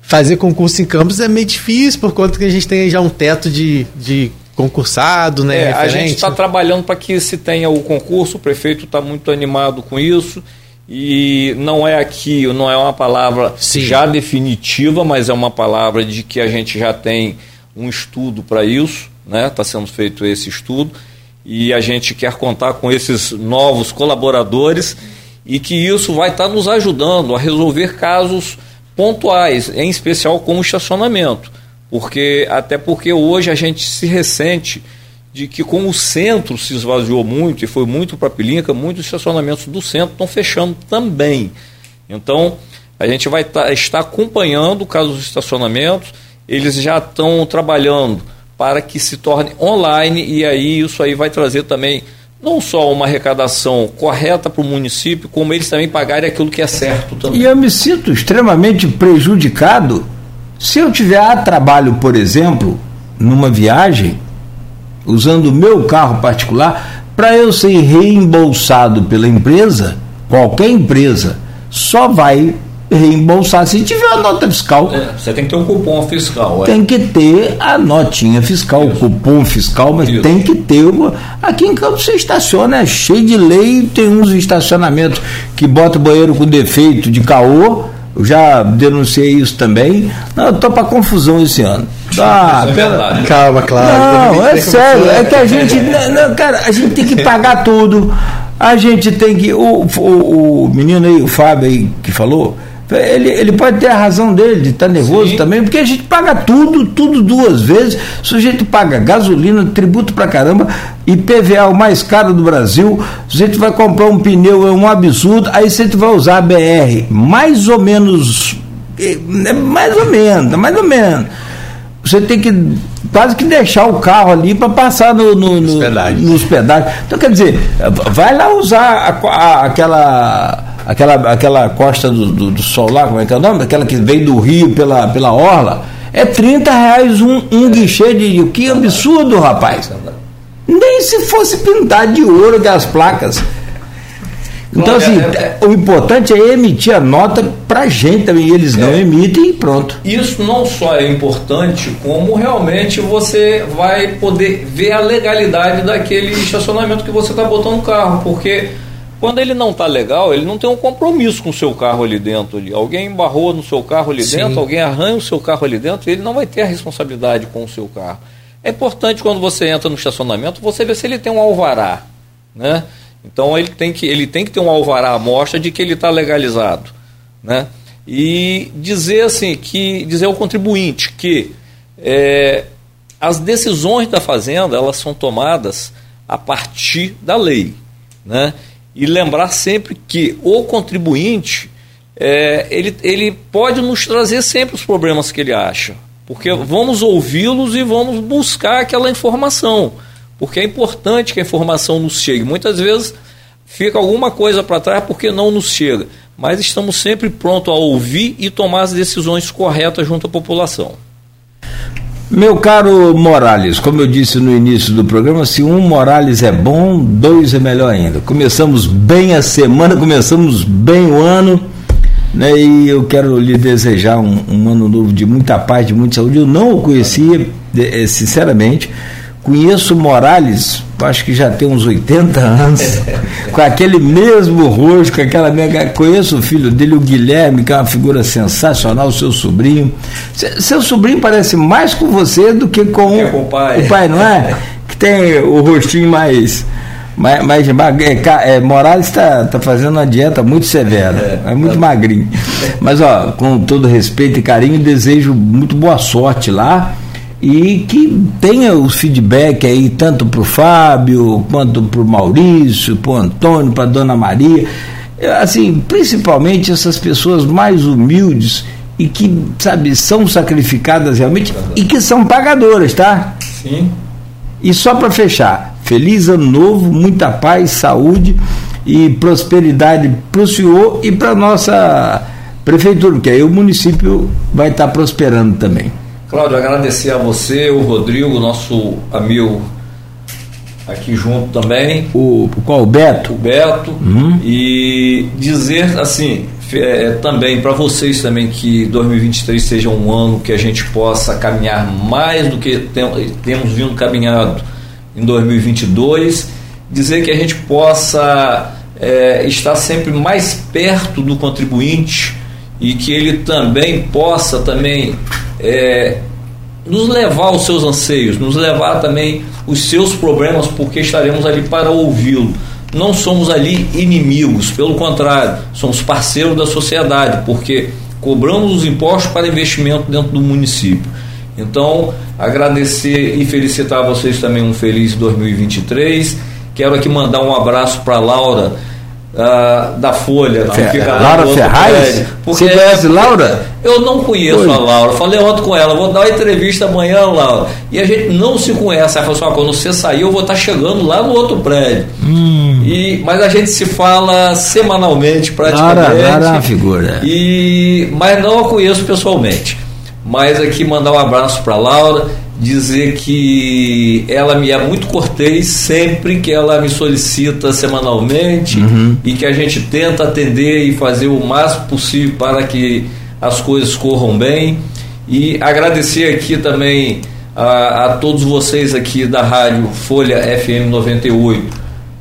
fazer concurso em campos é meio difícil, por conta que a gente tem já um teto de, de concursado, né? É, a gente está trabalhando para que se tenha o concurso, o prefeito está muito animado com isso. E não é aqui, não é uma palavra Sim. já definitiva, mas é uma palavra de que a gente já tem um estudo para isso, né? Está sendo feito esse estudo e a gente quer contar com esses novos colaboradores e que isso vai estar tá nos ajudando a resolver casos pontuais, em especial como estacionamento. Porque, até porque hoje a gente se ressente de que como o centro se esvaziou muito e foi muito para Pilinca, muitos estacionamentos do centro estão fechando também. Então, a gente vai tá, estar acompanhando o caso dos estacionamentos, eles já estão trabalhando para que se torne online e aí isso aí vai trazer também não só uma arrecadação correta para o município, como eles também pagarem aquilo que é certo também. E eu me sinto extremamente prejudicado se eu tiver a trabalho, por exemplo, numa viagem, usando o meu carro particular, para eu ser reembolsado pela empresa, qualquer empresa, só vai reembolsar se tiver a nota fiscal. É, você tem que ter um cupom fiscal. É. Tem que ter a notinha fiscal, Isso. o cupom fiscal, mas Isso. tem que ter uma. Aqui em Campos você estaciona, é cheio de lei, tem uns estacionamentos que bota banheiro com defeito de caô eu já denunciei isso também. Não, eu tô para confusão esse ano. Ah, pela... Calma, claro. Não, é sério. É que a gente. Não, cara, a gente tem que pagar tudo. A gente tem que. O, o, o menino aí, o Fábio aí que falou, ele, ele pode ter a razão dele de estar tá nervoso Sim. também, porque a gente paga tudo, tudo duas vezes. O sujeito paga gasolina, tributo pra caramba, IPVA o mais caro do Brasil. O sujeito vai comprar um pneu, é um absurdo. Aí você vai usar a BR, mais ou menos. É, mais ou menos, mais ou menos. Você tem que quase que deixar o carro ali para passar no, no, no, nos pedágios. Então, quer dizer, vai lá usar a, a, aquela aquela, aquela costa do, do, do, sol lá, como é que é o nome? Aquela que vem do Rio pela, pela Orla. É 30 reais um, um guichê de. Que absurdo, rapaz! Nem se fosse pintar de ouro aquelas placas. Então, assim, é, é, o importante é emitir a nota para gente também. Eles não é, emitem e pronto. Isso não só é importante, como realmente você vai poder ver a legalidade daquele estacionamento que você está botando o carro. Porque quando ele não está legal, ele não tem um compromisso com o seu carro ali dentro. Ali. Alguém embarrou no seu carro ali Sim. dentro, alguém arranha o seu carro ali dentro, ele não vai ter a responsabilidade com o seu carro. É importante quando você entra no estacionamento, você ver se ele tem um alvará. Né? Então ele tem que, ele tem que ter um alvará à mostra de que ele está legalizado. Né? E dizer assim, que dizer ao contribuinte que é, as decisões da fazenda elas são tomadas a partir da lei. Né? E lembrar sempre que o contribuinte é, ele, ele pode nos trazer sempre os problemas que ele acha. Porque vamos ouvi-los e vamos buscar aquela informação. Porque é importante que a informação nos chegue. Muitas vezes fica alguma coisa para trás porque não nos chega. Mas estamos sempre prontos a ouvir e tomar as decisões corretas junto à população. Meu caro Morales, como eu disse no início do programa, se um Morales é bom, dois é melhor ainda. Começamos bem a semana, começamos bem o ano, né? E eu quero lhe desejar um, um ano novo de muita paz, de muita saúde. Eu não o conhecia, eh, sinceramente. Conheço Morales, acho que já tem uns 80 anos, com aquele mesmo rosto, com aquela mega. Conheço o filho dele, o Guilherme, que é uma figura sensacional, seu sobrinho. Seu sobrinho parece mais com você do que com, é com o, pai. o pai, não é? Que tem o rostinho mais. Mas, mas é, é, Morales está tá fazendo uma dieta muito severa, é, é muito magrinho. Mas, ó, com todo respeito e carinho, desejo muito boa sorte lá e que tenha os feedback aí tanto para o Fábio quanto para o Maurício, para o Antônio, para a Dona Maria, assim, principalmente essas pessoas mais humildes e que, sabe, são sacrificadas realmente e que são pagadoras, tá? Sim. E só para fechar, feliz ano novo, muita paz, saúde e prosperidade para o senhor e para nossa prefeitura, porque aí o município vai estar tá prosperando também. Cláudio, agradecer a você, o Rodrigo, nosso amigo aqui junto também. O, qual? O Beto? O Beto. Uhum. E dizer assim, é, também para vocês também que 2023 seja um ano que a gente possa caminhar mais do que tem, temos vindo caminhado em 2022. Dizer que a gente possa é, estar sempre mais perto do contribuinte e que ele também possa também é, nos levar aos seus anseios, nos levar também os seus problemas, porque estaremos ali para ouvi-lo. Não somos ali inimigos, pelo contrário, somos parceiros da sociedade, porque cobramos os impostos para investimento dentro do município. Então, agradecer e felicitar vocês também um feliz 2023. Quero aqui mandar um abraço para Laura uh, da Folha. Fer, Laura Ferraz? Você conhece Laura? Eu não conheço Oi. a Laura. Falei ontem com ela, vou dar uma entrevista amanhã, Laura. E a gente não se conhece. Ela falou assim: quando você sair, eu vou estar chegando lá no outro prédio. Hum. E, mas a gente se fala semanalmente, praticamente. Laura, Laura é figura. E, mas não a conheço pessoalmente. Mas aqui mandar um abraço para Laura dizer que ela me é muito cortês sempre que ela me solicita semanalmente uhum. e que a gente tenta atender e fazer o máximo possível para que as coisas corram bem. E agradecer aqui também a, a todos vocês aqui da rádio Folha FM 98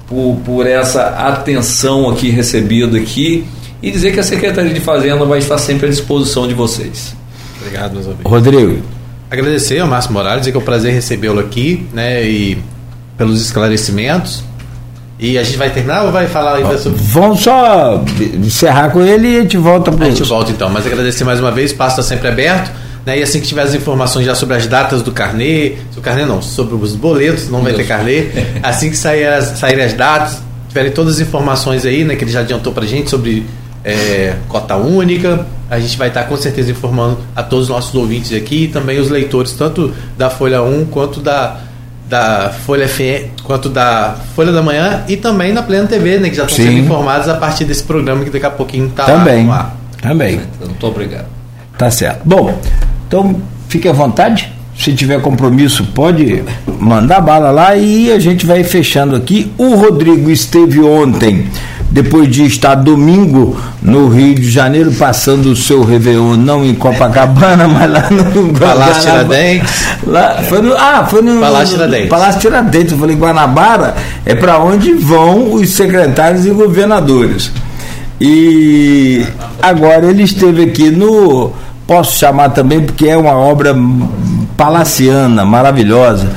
por, por essa atenção aqui recebida aqui e dizer que a Secretaria de Fazenda vai estar sempre à disposição de vocês. Obrigado, meus amigos. Rodrigo agradecer ao Márcio Morales, dizer que é um prazer recebê-lo aqui, né? E pelos esclarecimentos. E a gente vai terminar ou vai falar ainda sobre. Vamos só encerrar com ele e a gente volta para A gente volta então, mas agradecer mais uma vez, o espaço está sempre aberto. Né? E assim que tiver as informações já sobre as datas do carnê, o carnê não, sobre os boletos, não vai ter carnê. Assim que sair as, saírem as datas, tiverem todas as informações aí, né, que ele já adiantou para gente sobre é, cota única. A gente vai estar com certeza informando a todos os nossos ouvintes aqui e também os leitores, tanto da Folha 1 quanto da, da Folha FM, quanto da Folha da Manhã e também na Plena TV, né, que já estão sendo informados a partir desse programa que daqui a pouquinho está também, lá. Também. Muito obrigado. Tá certo. Bom, então fique à vontade. Se tiver compromisso, pode mandar bala lá e a gente vai fechando aqui. O Rodrigo esteve ontem depois de estar domingo no Rio de Janeiro, passando o seu Réveillon, não em Copacabana, mas lá no Palácio Tiradentes. Lá, foi no, ah, foi no Palácio Tiradentes. Palácio Tiradentes. Eu falei, Guanabara é para onde vão os secretários e governadores. E agora ele esteve aqui no. Posso chamar também porque é uma obra palaciana, maravilhosa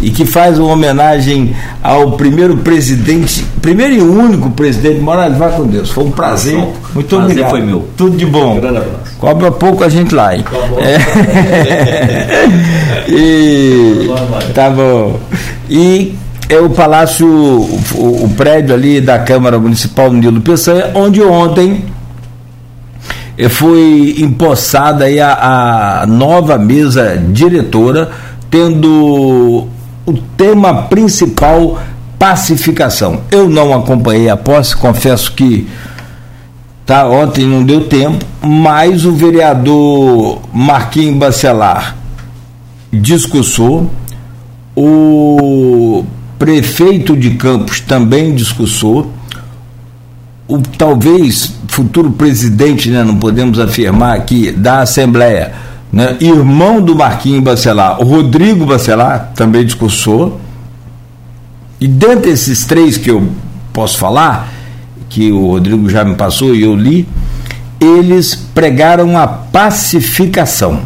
e que faz uma homenagem ao primeiro presidente, primeiro e único presidente Morales, vai com Deus. Foi um prazer. Muito prazer obrigado. foi meu. Tudo de bom. Um grande abraço. Cobra pouco a gente lá, hein? Tá bom. É. e tá bom. E é o palácio, o, o, prédio ali da Câmara Municipal Nilo Peçanha, onde ontem foi empossada aí a, a nova mesa diretora, tendo o tema principal pacificação. Eu não acompanhei a posse, confesso que tá, ontem não deu tempo, mas o vereador Marquinhos Bacelar discursou, o prefeito de Campos também discursou, o talvez futuro presidente, né, não podemos afirmar aqui, da Assembleia, né, irmão do Marquinhos Bacelar, o Rodrigo Bacelar, também discursou. E dentre esses três que eu posso falar, que o Rodrigo já me passou e eu li, eles pregaram a pacificação.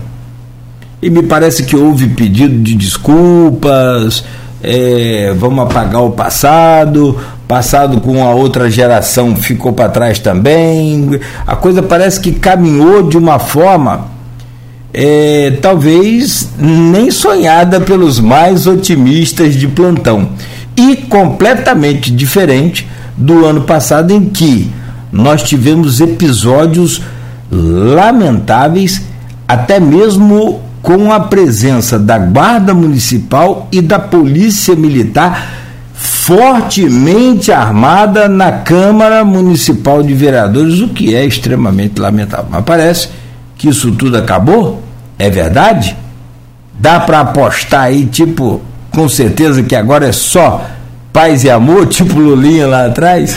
E me parece que houve pedido de desculpas, é, vamos apagar o passado, passado com a outra geração ficou para trás também. A coisa parece que caminhou de uma forma é, talvez nem sonhada pelos mais otimistas de plantão e completamente diferente do ano passado em que nós tivemos episódios lamentáveis, até mesmo com a presença da Guarda Municipal e da Polícia Militar fortemente armada na Câmara Municipal de Vereadores, o que é extremamente lamentável. Mas parece que isso tudo acabou? É verdade? Dá para apostar aí, tipo, com certeza que agora é só paz e amor, tipo Lulinha lá atrás?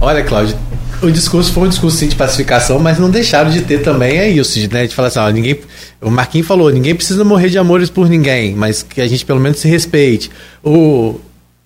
Olha, Cláudio, o discurso foi um discurso sim, de pacificação, mas não deixaram de ter também é isso, né? De falar assim, ó, ninguém. O Marquinhos falou, ninguém precisa morrer de amores por ninguém, mas que a gente pelo menos se respeite. O,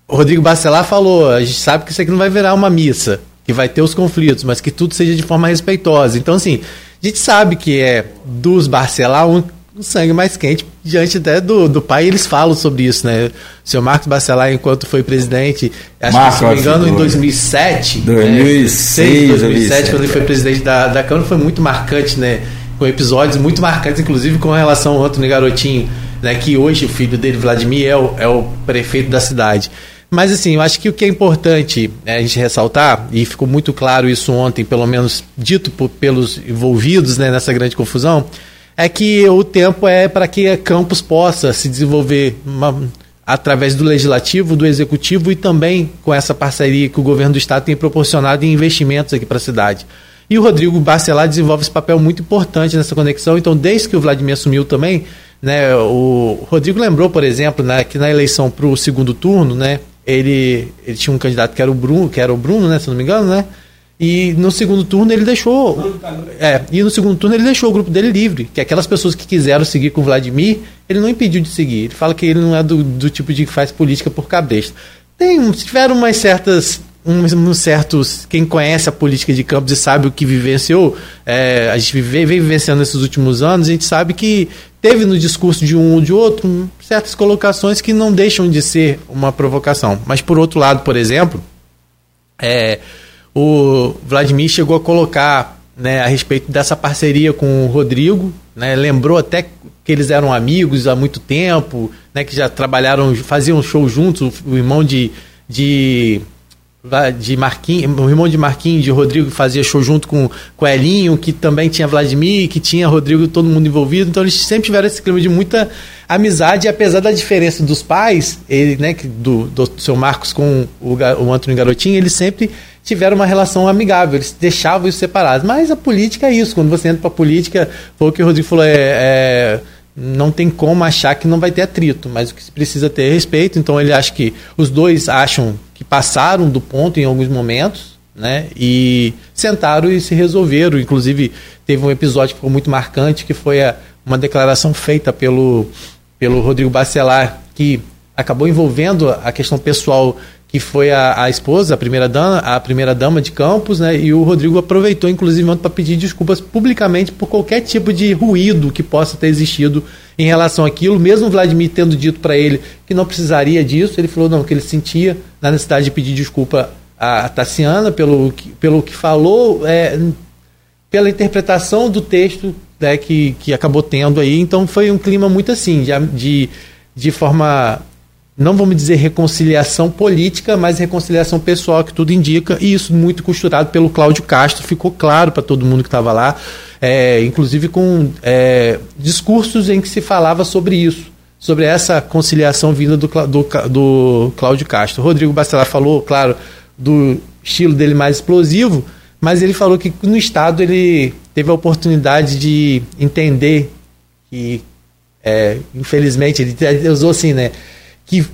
o Rodrigo Bacelar falou, a gente sabe que isso aqui não vai virar uma missa, que vai ter os conflitos, mas que tudo seja de forma respeitosa. Então, assim, a gente sabe que é dos Barcelar um o sangue mais quente diante até do, do pai, eles falam sobre isso, né? O senhor Marcos Bacelar, enquanto foi presidente, acho Marcos, que, se não me engano, em 2007, 2006, né? 2007, quando ele foi presidente da, da Câmara, foi muito marcante, né? Com episódios muito marcantes, inclusive com relação ao Antônio Garotinho, né? Que hoje o filho dele, Vladimir, é o, é o prefeito da cidade. Mas assim, eu acho que o que é importante é a gente ressaltar, e ficou muito claro isso ontem, pelo menos dito por, pelos envolvidos né, nessa grande confusão, é que o tempo é para que Campos possa se desenvolver uma, através do legislativo, do executivo e também com essa parceria que o governo do estado tem proporcionado em investimentos aqui para a cidade. E o Rodrigo Barcelar desenvolve esse papel muito importante nessa conexão. Então, desde que o Vladimir assumiu também, né, o Rodrigo lembrou, por exemplo, né, que na eleição para o segundo turno, né, ele, ele tinha um candidato que era o Bruno, que era o Bruno, né, se não me engano, né? E no segundo turno ele deixou. É, e no segundo turno ele deixou o grupo dele livre. Que aquelas pessoas que quiseram seguir com o Vladimir, ele não impediu de seguir. Ele fala que ele não é do, do tipo de que faz política por cabresto. Tem, tiveram umas certas. Uns, uns, certos. Quem conhece a política de Campos e sabe o que vivenciou, é, a gente vem, vem vivenciando nesses últimos anos, a gente sabe que teve no discurso de um ou de outro certas colocações que não deixam de ser uma provocação. Mas por outro lado, por exemplo, é, o Vladimir chegou a colocar né, a respeito dessa parceria com o Rodrigo, né, lembrou até que eles eram amigos há muito tempo, né, que já trabalharam, faziam show juntos, o irmão de, de, de Marquinhos, o irmão de Marquinhos, de Rodrigo, fazia show junto com, com Elinho, que também tinha Vladimir, que tinha Rodrigo, todo mundo envolvido, então eles sempre tiveram esse clima de muita amizade, apesar da diferença dos pais, ele, né, do, do seu Marcos com o, o Antônio Garotinho, eles sempre tiveram uma relação amigável, eles deixavam isso separados. Mas a política é isso, quando você entra para a política, foi o que o Rodrigo falou, é, é, não tem como achar que não vai ter atrito, mas o que se precisa ter é respeito. Então ele acha que os dois acham que passaram do ponto em alguns momentos, né? E sentaram e se resolveram. Inclusive, teve um episódio que ficou muito marcante, que foi a, uma declaração feita pelo, pelo Rodrigo Bacelar, que acabou envolvendo a questão pessoal que foi a, a, esposa, a primeira dama, a primeira dama de Campos, né? E o Rodrigo aproveitou, inclusive, para pedir desculpas publicamente por qualquer tipo de ruído que possa ter existido em relação àquilo. Mesmo Vladimir tendo dito para ele que não precisaria disso, ele falou não que ele sentia na necessidade de pedir desculpa a Tassiana pelo que, pelo que falou, é, pela interpretação do texto né, que, que acabou tendo aí. Então foi um clima muito assim, de, de, de forma não vamos dizer reconciliação política, mas reconciliação pessoal, que tudo indica, e isso muito costurado pelo Cláudio Castro, ficou claro para todo mundo que estava lá, é, inclusive com é, discursos em que se falava sobre isso, sobre essa conciliação vinda do, do, do Cláudio Castro. Rodrigo Bacelar falou, claro, do estilo dele mais explosivo, mas ele falou que no Estado ele teve a oportunidade de entender que é, infelizmente, ele usou assim, né? Que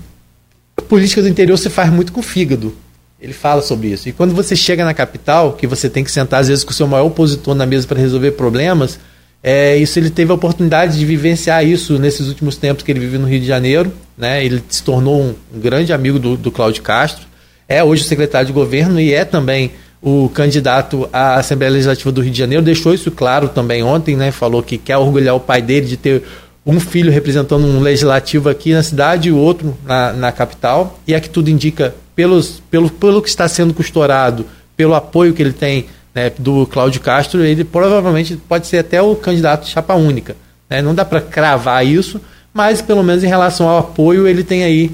a política do interior se faz muito com o fígado. Ele fala sobre isso. E quando você chega na capital, que você tem que sentar às vezes com o seu maior opositor na mesa para resolver problemas, é, isso ele teve a oportunidade de vivenciar isso nesses últimos tempos que ele vive no Rio de Janeiro. Né? Ele se tornou um, um grande amigo do, do Cláudio Castro. É hoje o secretário de governo e é também o candidato à Assembleia Legislativa do Rio de Janeiro. Deixou isso claro também ontem, né? Falou que quer orgulhar o pai dele de ter um filho representando um legislativo aqui na cidade e o outro na, na capital. E é que tudo indica, pelos, pelo, pelo que está sendo costurado, pelo apoio que ele tem né, do Cláudio Castro, ele provavelmente pode ser até o candidato chapa única. Né? Não dá para cravar isso, mas pelo menos em relação ao apoio, ele tem aí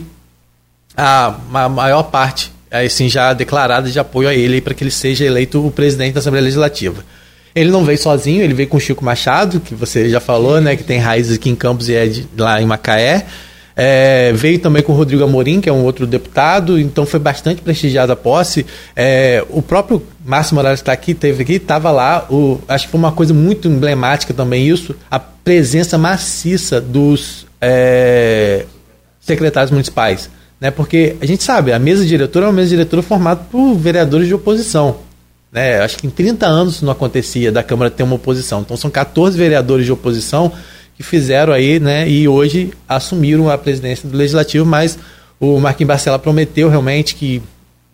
a, a maior parte assim, já declarada de apoio a ele para que ele seja eleito o presidente da Assembleia Legislativa. Ele não veio sozinho, ele veio com o Chico Machado, que você já falou, né, que tem raízes aqui em Campos e é de, lá em Macaé. É, veio também com o Rodrigo Amorim, que é um outro deputado, então foi bastante prestigiada a posse. É, o próprio Márcio Morales está aqui, teve aqui, estava lá. O, acho que foi uma coisa muito emblemática também isso, a presença maciça dos é, secretários municipais. Né, porque a gente sabe, a mesa diretora é uma mesa diretora formada por vereadores de oposição. Né, acho que em 30 anos não acontecia da Câmara ter uma oposição. Então são 14 vereadores de oposição que fizeram aí, né? E hoje assumiram a presidência do Legislativo, mas o Marquinhos Barcela prometeu realmente que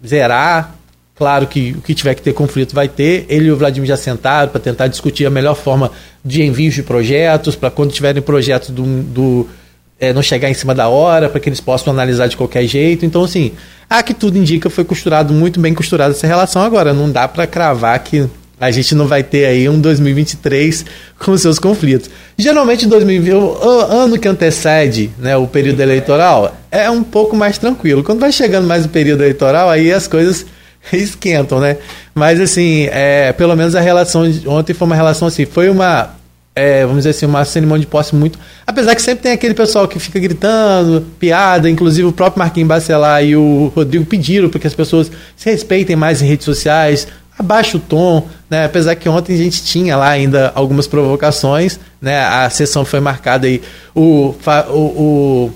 zerar. Claro que o que tiver que ter conflito vai ter. Ele e o Vladimir já sentaram para tentar discutir a melhor forma de envio de projetos, para quando tiverem projetos do, do é, não chegar em cima da hora, para que eles possam analisar de qualquer jeito. Então, assim, a que tudo indica foi costurado, muito bem costurada essa relação. Agora, não dá para cravar que a gente não vai ter aí um 2023 com seus conflitos. Geralmente, 2020, o ano que antecede né, o período eleitoral é um pouco mais tranquilo. Quando vai chegando mais o período eleitoral, aí as coisas esquentam, né? Mas, assim, é, pelo menos a relação de ontem foi uma relação assim, foi uma, é, vamos dizer assim, uma cerimônia de posse muito. Apesar que sempre tem aquele pessoal que fica gritando, piada, inclusive o próprio Marquinhos Bacelar e o Rodrigo pediram para que as pessoas se respeitem mais em redes sociais, abaixa o tom, né? Apesar que ontem a gente tinha lá ainda algumas provocações, né? A sessão foi marcada aí. O, o, o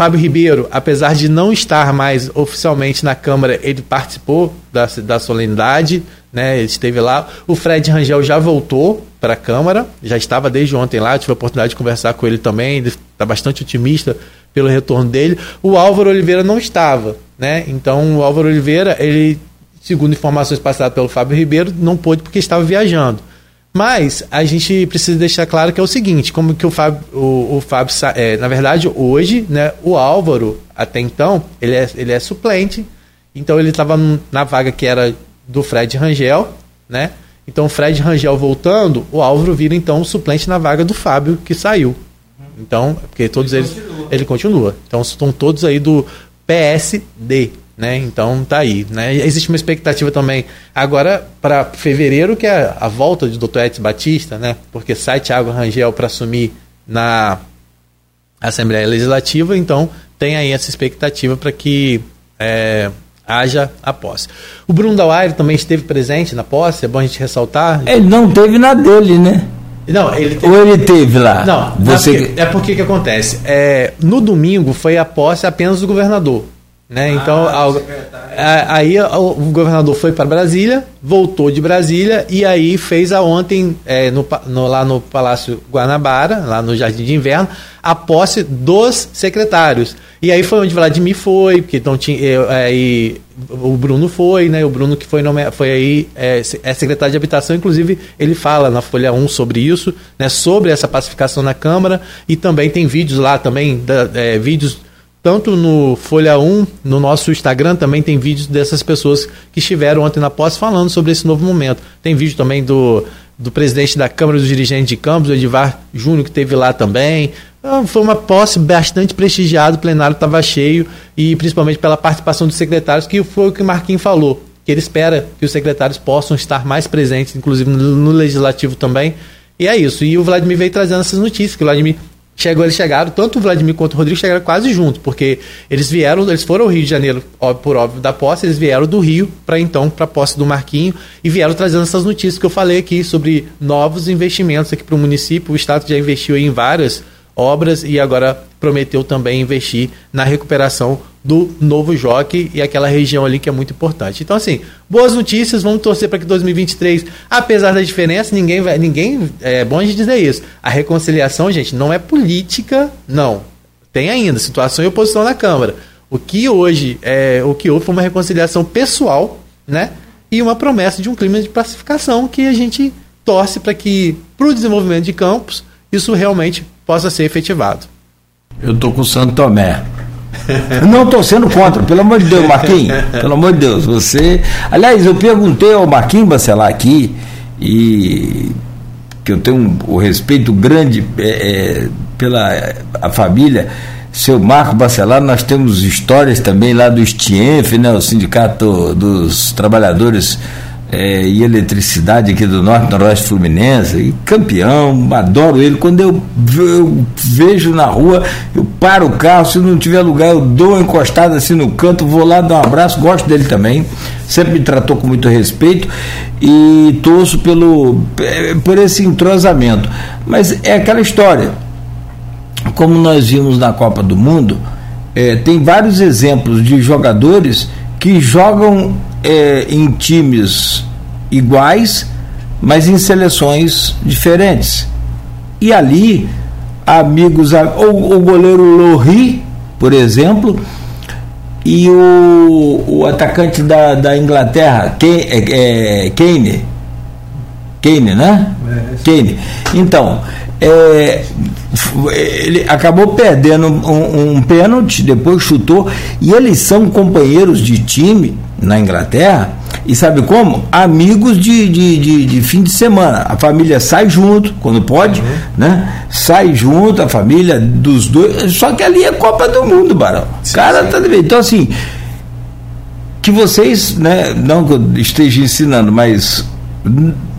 Fábio Ribeiro, apesar de não estar mais oficialmente na Câmara, ele participou da, da solenidade, né? Ele esteve lá. O Fred Rangel já voltou para a Câmara, já estava desde ontem lá, tive a oportunidade de conversar com ele também, está bastante otimista pelo retorno dele. O Álvaro Oliveira não estava, né? Então o Álvaro Oliveira, ele segundo informações passadas pelo Fábio Ribeiro, não pôde porque estava viajando. Mas a gente precisa deixar claro que é o seguinte, como que o Fábio, o, o Fábio é, na verdade, hoje, né, o Álvaro, até então, ele é, ele é suplente, então ele estava na vaga que era do Fred Rangel, né? Então o Fred Rangel voltando, o Álvaro vira então o suplente na vaga do Fábio que saiu. Então, porque todos ele eles continua. ele continua. Então estão todos aí do PSD, né? Então tá aí, né? Existe uma expectativa também agora para fevereiro que é a volta do Dr. Edson Batista, né? Porque sai Thiago Rangel para assumir na Assembleia Legislativa, então tem aí essa expectativa para que é, haja a posse. O Bruno Dauaire também esteve presente na posse, é bom a gente ressaltar. Ele não teve na dele, né? Não, ele teve... Ou ele teve lá? Não, Você... é porque que acontece. É, no domingo foi a posse apenas do governador. Né? Então, ah, a, aí o governador foi para Brasília, voltou de Brasília e aí fez a ontem, é, no, no, lá no Palácio Guanabara, lá no Jardim de Inverno, a posse dos secretários. E aí foi onde Vladimir foi, porque então tinha, é, o Bruno foi, né? O Bruno que foi, nome, foi aí, é, é secretário de habitação, inclusive ele fala na Folha 1 sobre isso, né? Sobre essa pacificação na Câmara e também tem vídeos lá também, da, é, vídeos tanto no Folha 1, no nosso Instagram, também tem vídeos dessas pessoas que estiveram ontem na posse falando sobre esse novo momento. Tem vídeo também do, do presidente da Câmara dos Dirigentes de Campos, o Edivar Júnior, que teve lá também. Então, foi uma posse bastante prestigiada, o plenário estava cheio, e principalmente pela participação dos secretários, que foi o que o Marquinhos falou, que ele espera que os secretários possam estar mais presentes, inclusive no, no Legislativo também. E é isso. E o Vladimir veio trazendo essas notícias, que o Vladimir chegou, eles chegaram, tanto o Vladimir quanto o Rodrigo chegaram quase juntos, porque eles vieram, eles foram ao Rio de Janeiro, por óbvio, da posse, eles vieram do Rio para então para a posse do Marquinho e vieram trazendo essas notícias que eu falei aqui sobre novos investimentos aqui para o município. O Estado já investiu em várias obras e agora prometeu também investir na recuperação do novo Joque e aquela região ali que é muito importante. Então, assim, boas notícias, vamos torcer para que 2023, apesar da diferença, ninguém vai. Ninguém. É bom a gente dizer isso. A reconciliação, gente, não é política, não. Tem ainda situação e oposição na Câmara. O que hoje é o que houve foi uma reconciliação pessoal, né? E uma promessa de um clima de pacificação que a gente torce para que, para o desenvolvimento de campos, isso realmente possa ser efetivado. Eu tô com o Santo Tomé. Não estou sendo contra, pelo amor de Deus, Marquinhos. Pelo amor de Deus, você. Aliás, eu perguntei ao Marquinhos Bacelar aqui, e que eu tenho um, respeito grande é, é, pela a família. Seu Marco Bacelar, nós temos histórias também lá do STIENF, né, o Sindicato dos Trabalhadores é, e eletricidade aqui do Norte, Noroeste Fluminense, e campeão, adoro ele. Quando eu, eu, vejo na rua, eu paro o carro, se não tiver lugar, eu dou uma encostada assim no canto, vou lá dar um abraço, gosto dele também, sempre me tratou com muito respeito e torço pelo, é, por esse entrosamento. Mas é aquela história, como nós vimos na Copa do Mundo, é, tem vários exemplos de jogadores que jogam é, em times iguais, mas em seleções diferentes. E ali, amigos, o, o goleiro Lohri, por exemplo, e o, o atacante da, da Inglaterra, Kane, é, é, Kane, Kane, né? É, Kane. Então, é, ele acabou perdendo um, um pênalti, depois chutou, e eles são companheiros de time na Inglaterra, e sabe como? Amigos de, de, de, de, fim de semana. A família sai junto, quando pode, uhum. né? Sai junto, a família dos dois. Só que ali é Copa do Mundo, Barão. Sim, cara sim. tá. Então, assim, que vocês, né, não que eu esteja ensinando, mas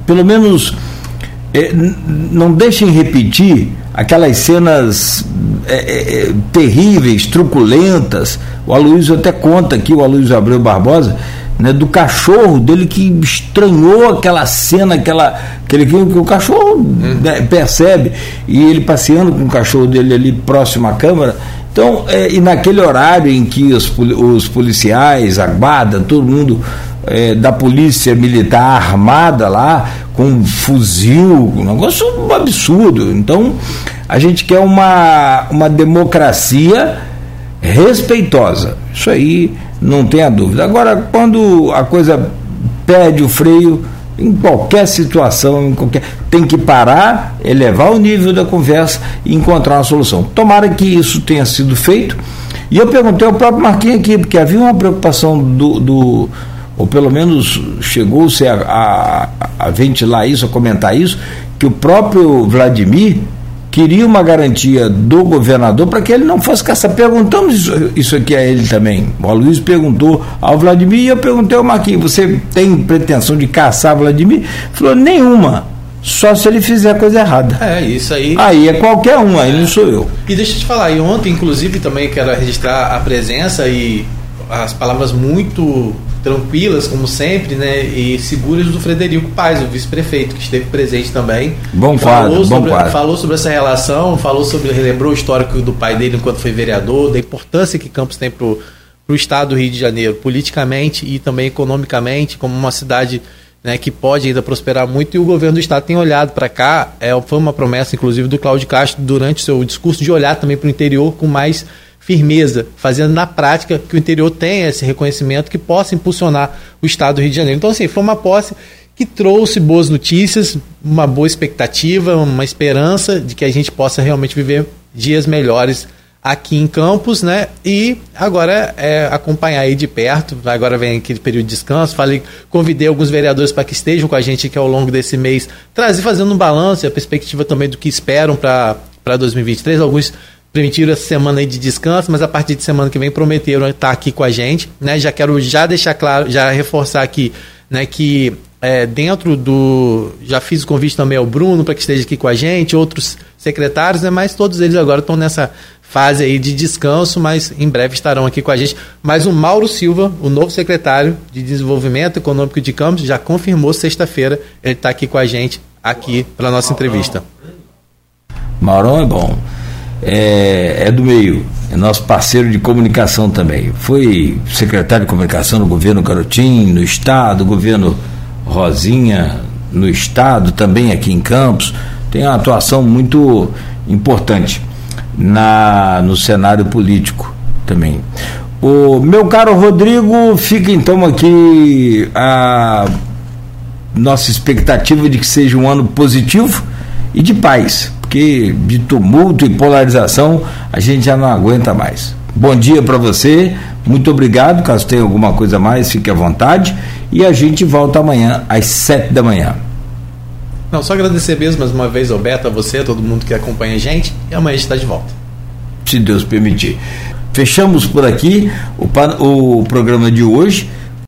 pelo menos não deixem repetir aquelas cenas é, é, é, terríveis, truculentas. O Aloysio até conta aqui, o Aloysio Abreu Barbosa, né, do cachorro dele que estranhou aquela cena, aquela, aquele que o cachorro hum. né, percebe, e ele passeando com o cachorro dele ali próximo à câmara. Então, é, e naquele horário em que os, os policiais, a guarda, todo mundo é, da polícia militar armada lá, com fuzil, um negócio absurdo. Então, a gente quer uma, uma democracia respeitosa. Isso aí não tenha dúvida. Agora, quando a coisa perde o freio, em qualquer situação, em qualquer, tem que parar, elevar o nível da conversa e encontrar uma solução. Tomara que isso tenha sido feito. E eu perguntei ao próprio Marquinhos aqui, porque havia uma preocupação do, do ou pelo menos chegou-se a, a, a, ventilar isso, a comentar isso, que o próprio Vladimir queria uma garantia do governador para que ele não fosse caçar. Perguntamos isso, isso aqui a ele também. O Luiz perguntou ao Vladimir e eu perguntei ao Marquinhos: você tem pretensão de caçar Vladimir? Ele falou: nenhuma. Só se ele fizer coisa errada. É, isso aí. Aí é qualquer um, aí é. não sou eu. E deixa eu te falar, e ontem, inclusive, também quero registrar a presença e as palavras muito tranquilas, como sempre, né? E seguras do Frederico Paz, o vice-prefeito, que esteve presente também. Bom falou quadro, sobre, bom quadro. Falou sobre essa relação, falou sobre, relembrou o histórico do pai dele enquanto foi vereador, da importância que Campos tem para o estado do Rio de Janeiro, politicamente e também economicamente, como uma cidade né, que pode ainda prosperar muito, e o governo do estado tem olhado para cá. É, foi uma promessa, inclusive, do Cláudio Castro durante o seu discurso de olhar também para o interior com mais firmeza, fazendo na prática que o interior tenha esse reconhecimento que possa impulsionar o Estado do Rio de Janeiro. Então, assim, foi uma posse que trouxe boas notícias, uma boa expectativa, uma esperança de que a gente possa realmente viver dias melhores aqui em Campos, né? E agora é acompanhar aí de perto. Agora vem aquele período de descanso. Falei, convidei alguns vereadores para que estejam com a gente aqui ao longo desse mês, trazer fazendo um balanço a perspectiva também do que esperam para 2023. Alguns permitiram essa semana de descanso, mas a partir de semana que vem prometeram estar aqui com a gente, né? Já quero já deixar claro, já reforçar aqui, né, que é, dentro do. Já fiz o convite também ao Bruno para que esteja aqui com a gente, outros secretários, né? Mas todos eles agora estão nessa fase aí de descanso, mas em breve estarão aqui com a gente. Mas o Mauro Silva, o novo secretário de Desenvolvimento Econômico de Campos, já confirmou sexta-feira, ele está aqui com a gente, aqui para nossa entrevista. Maurão é bom. É, é do meio, é nosso parceiro de comunicação também. Foi secretário de comunicação no governo Carotim, no Estado, governo Rosinha, no Estado, também aqui em Campos. Tem uma atuação muito importante na, no cenário político também. O meu caro Rodrigo, fica então aqui a nossa expectativa de que seja um ano positivo e de paz, porque de tumulto e polarização a gente já não aguenta mais. Bom dia para você, muito obrigado. Caso tenha alguma coisa a mais, fique à vontade. E a gente volta amanhã às sete da manhã. Não, só agradecer mesmo mais uma vez, Alberto, a você, a todo mundo que acompanha a gente. E amanhã a gente está de volta. Se Deus permitir. Fechamos por aqui o, o programa de hoje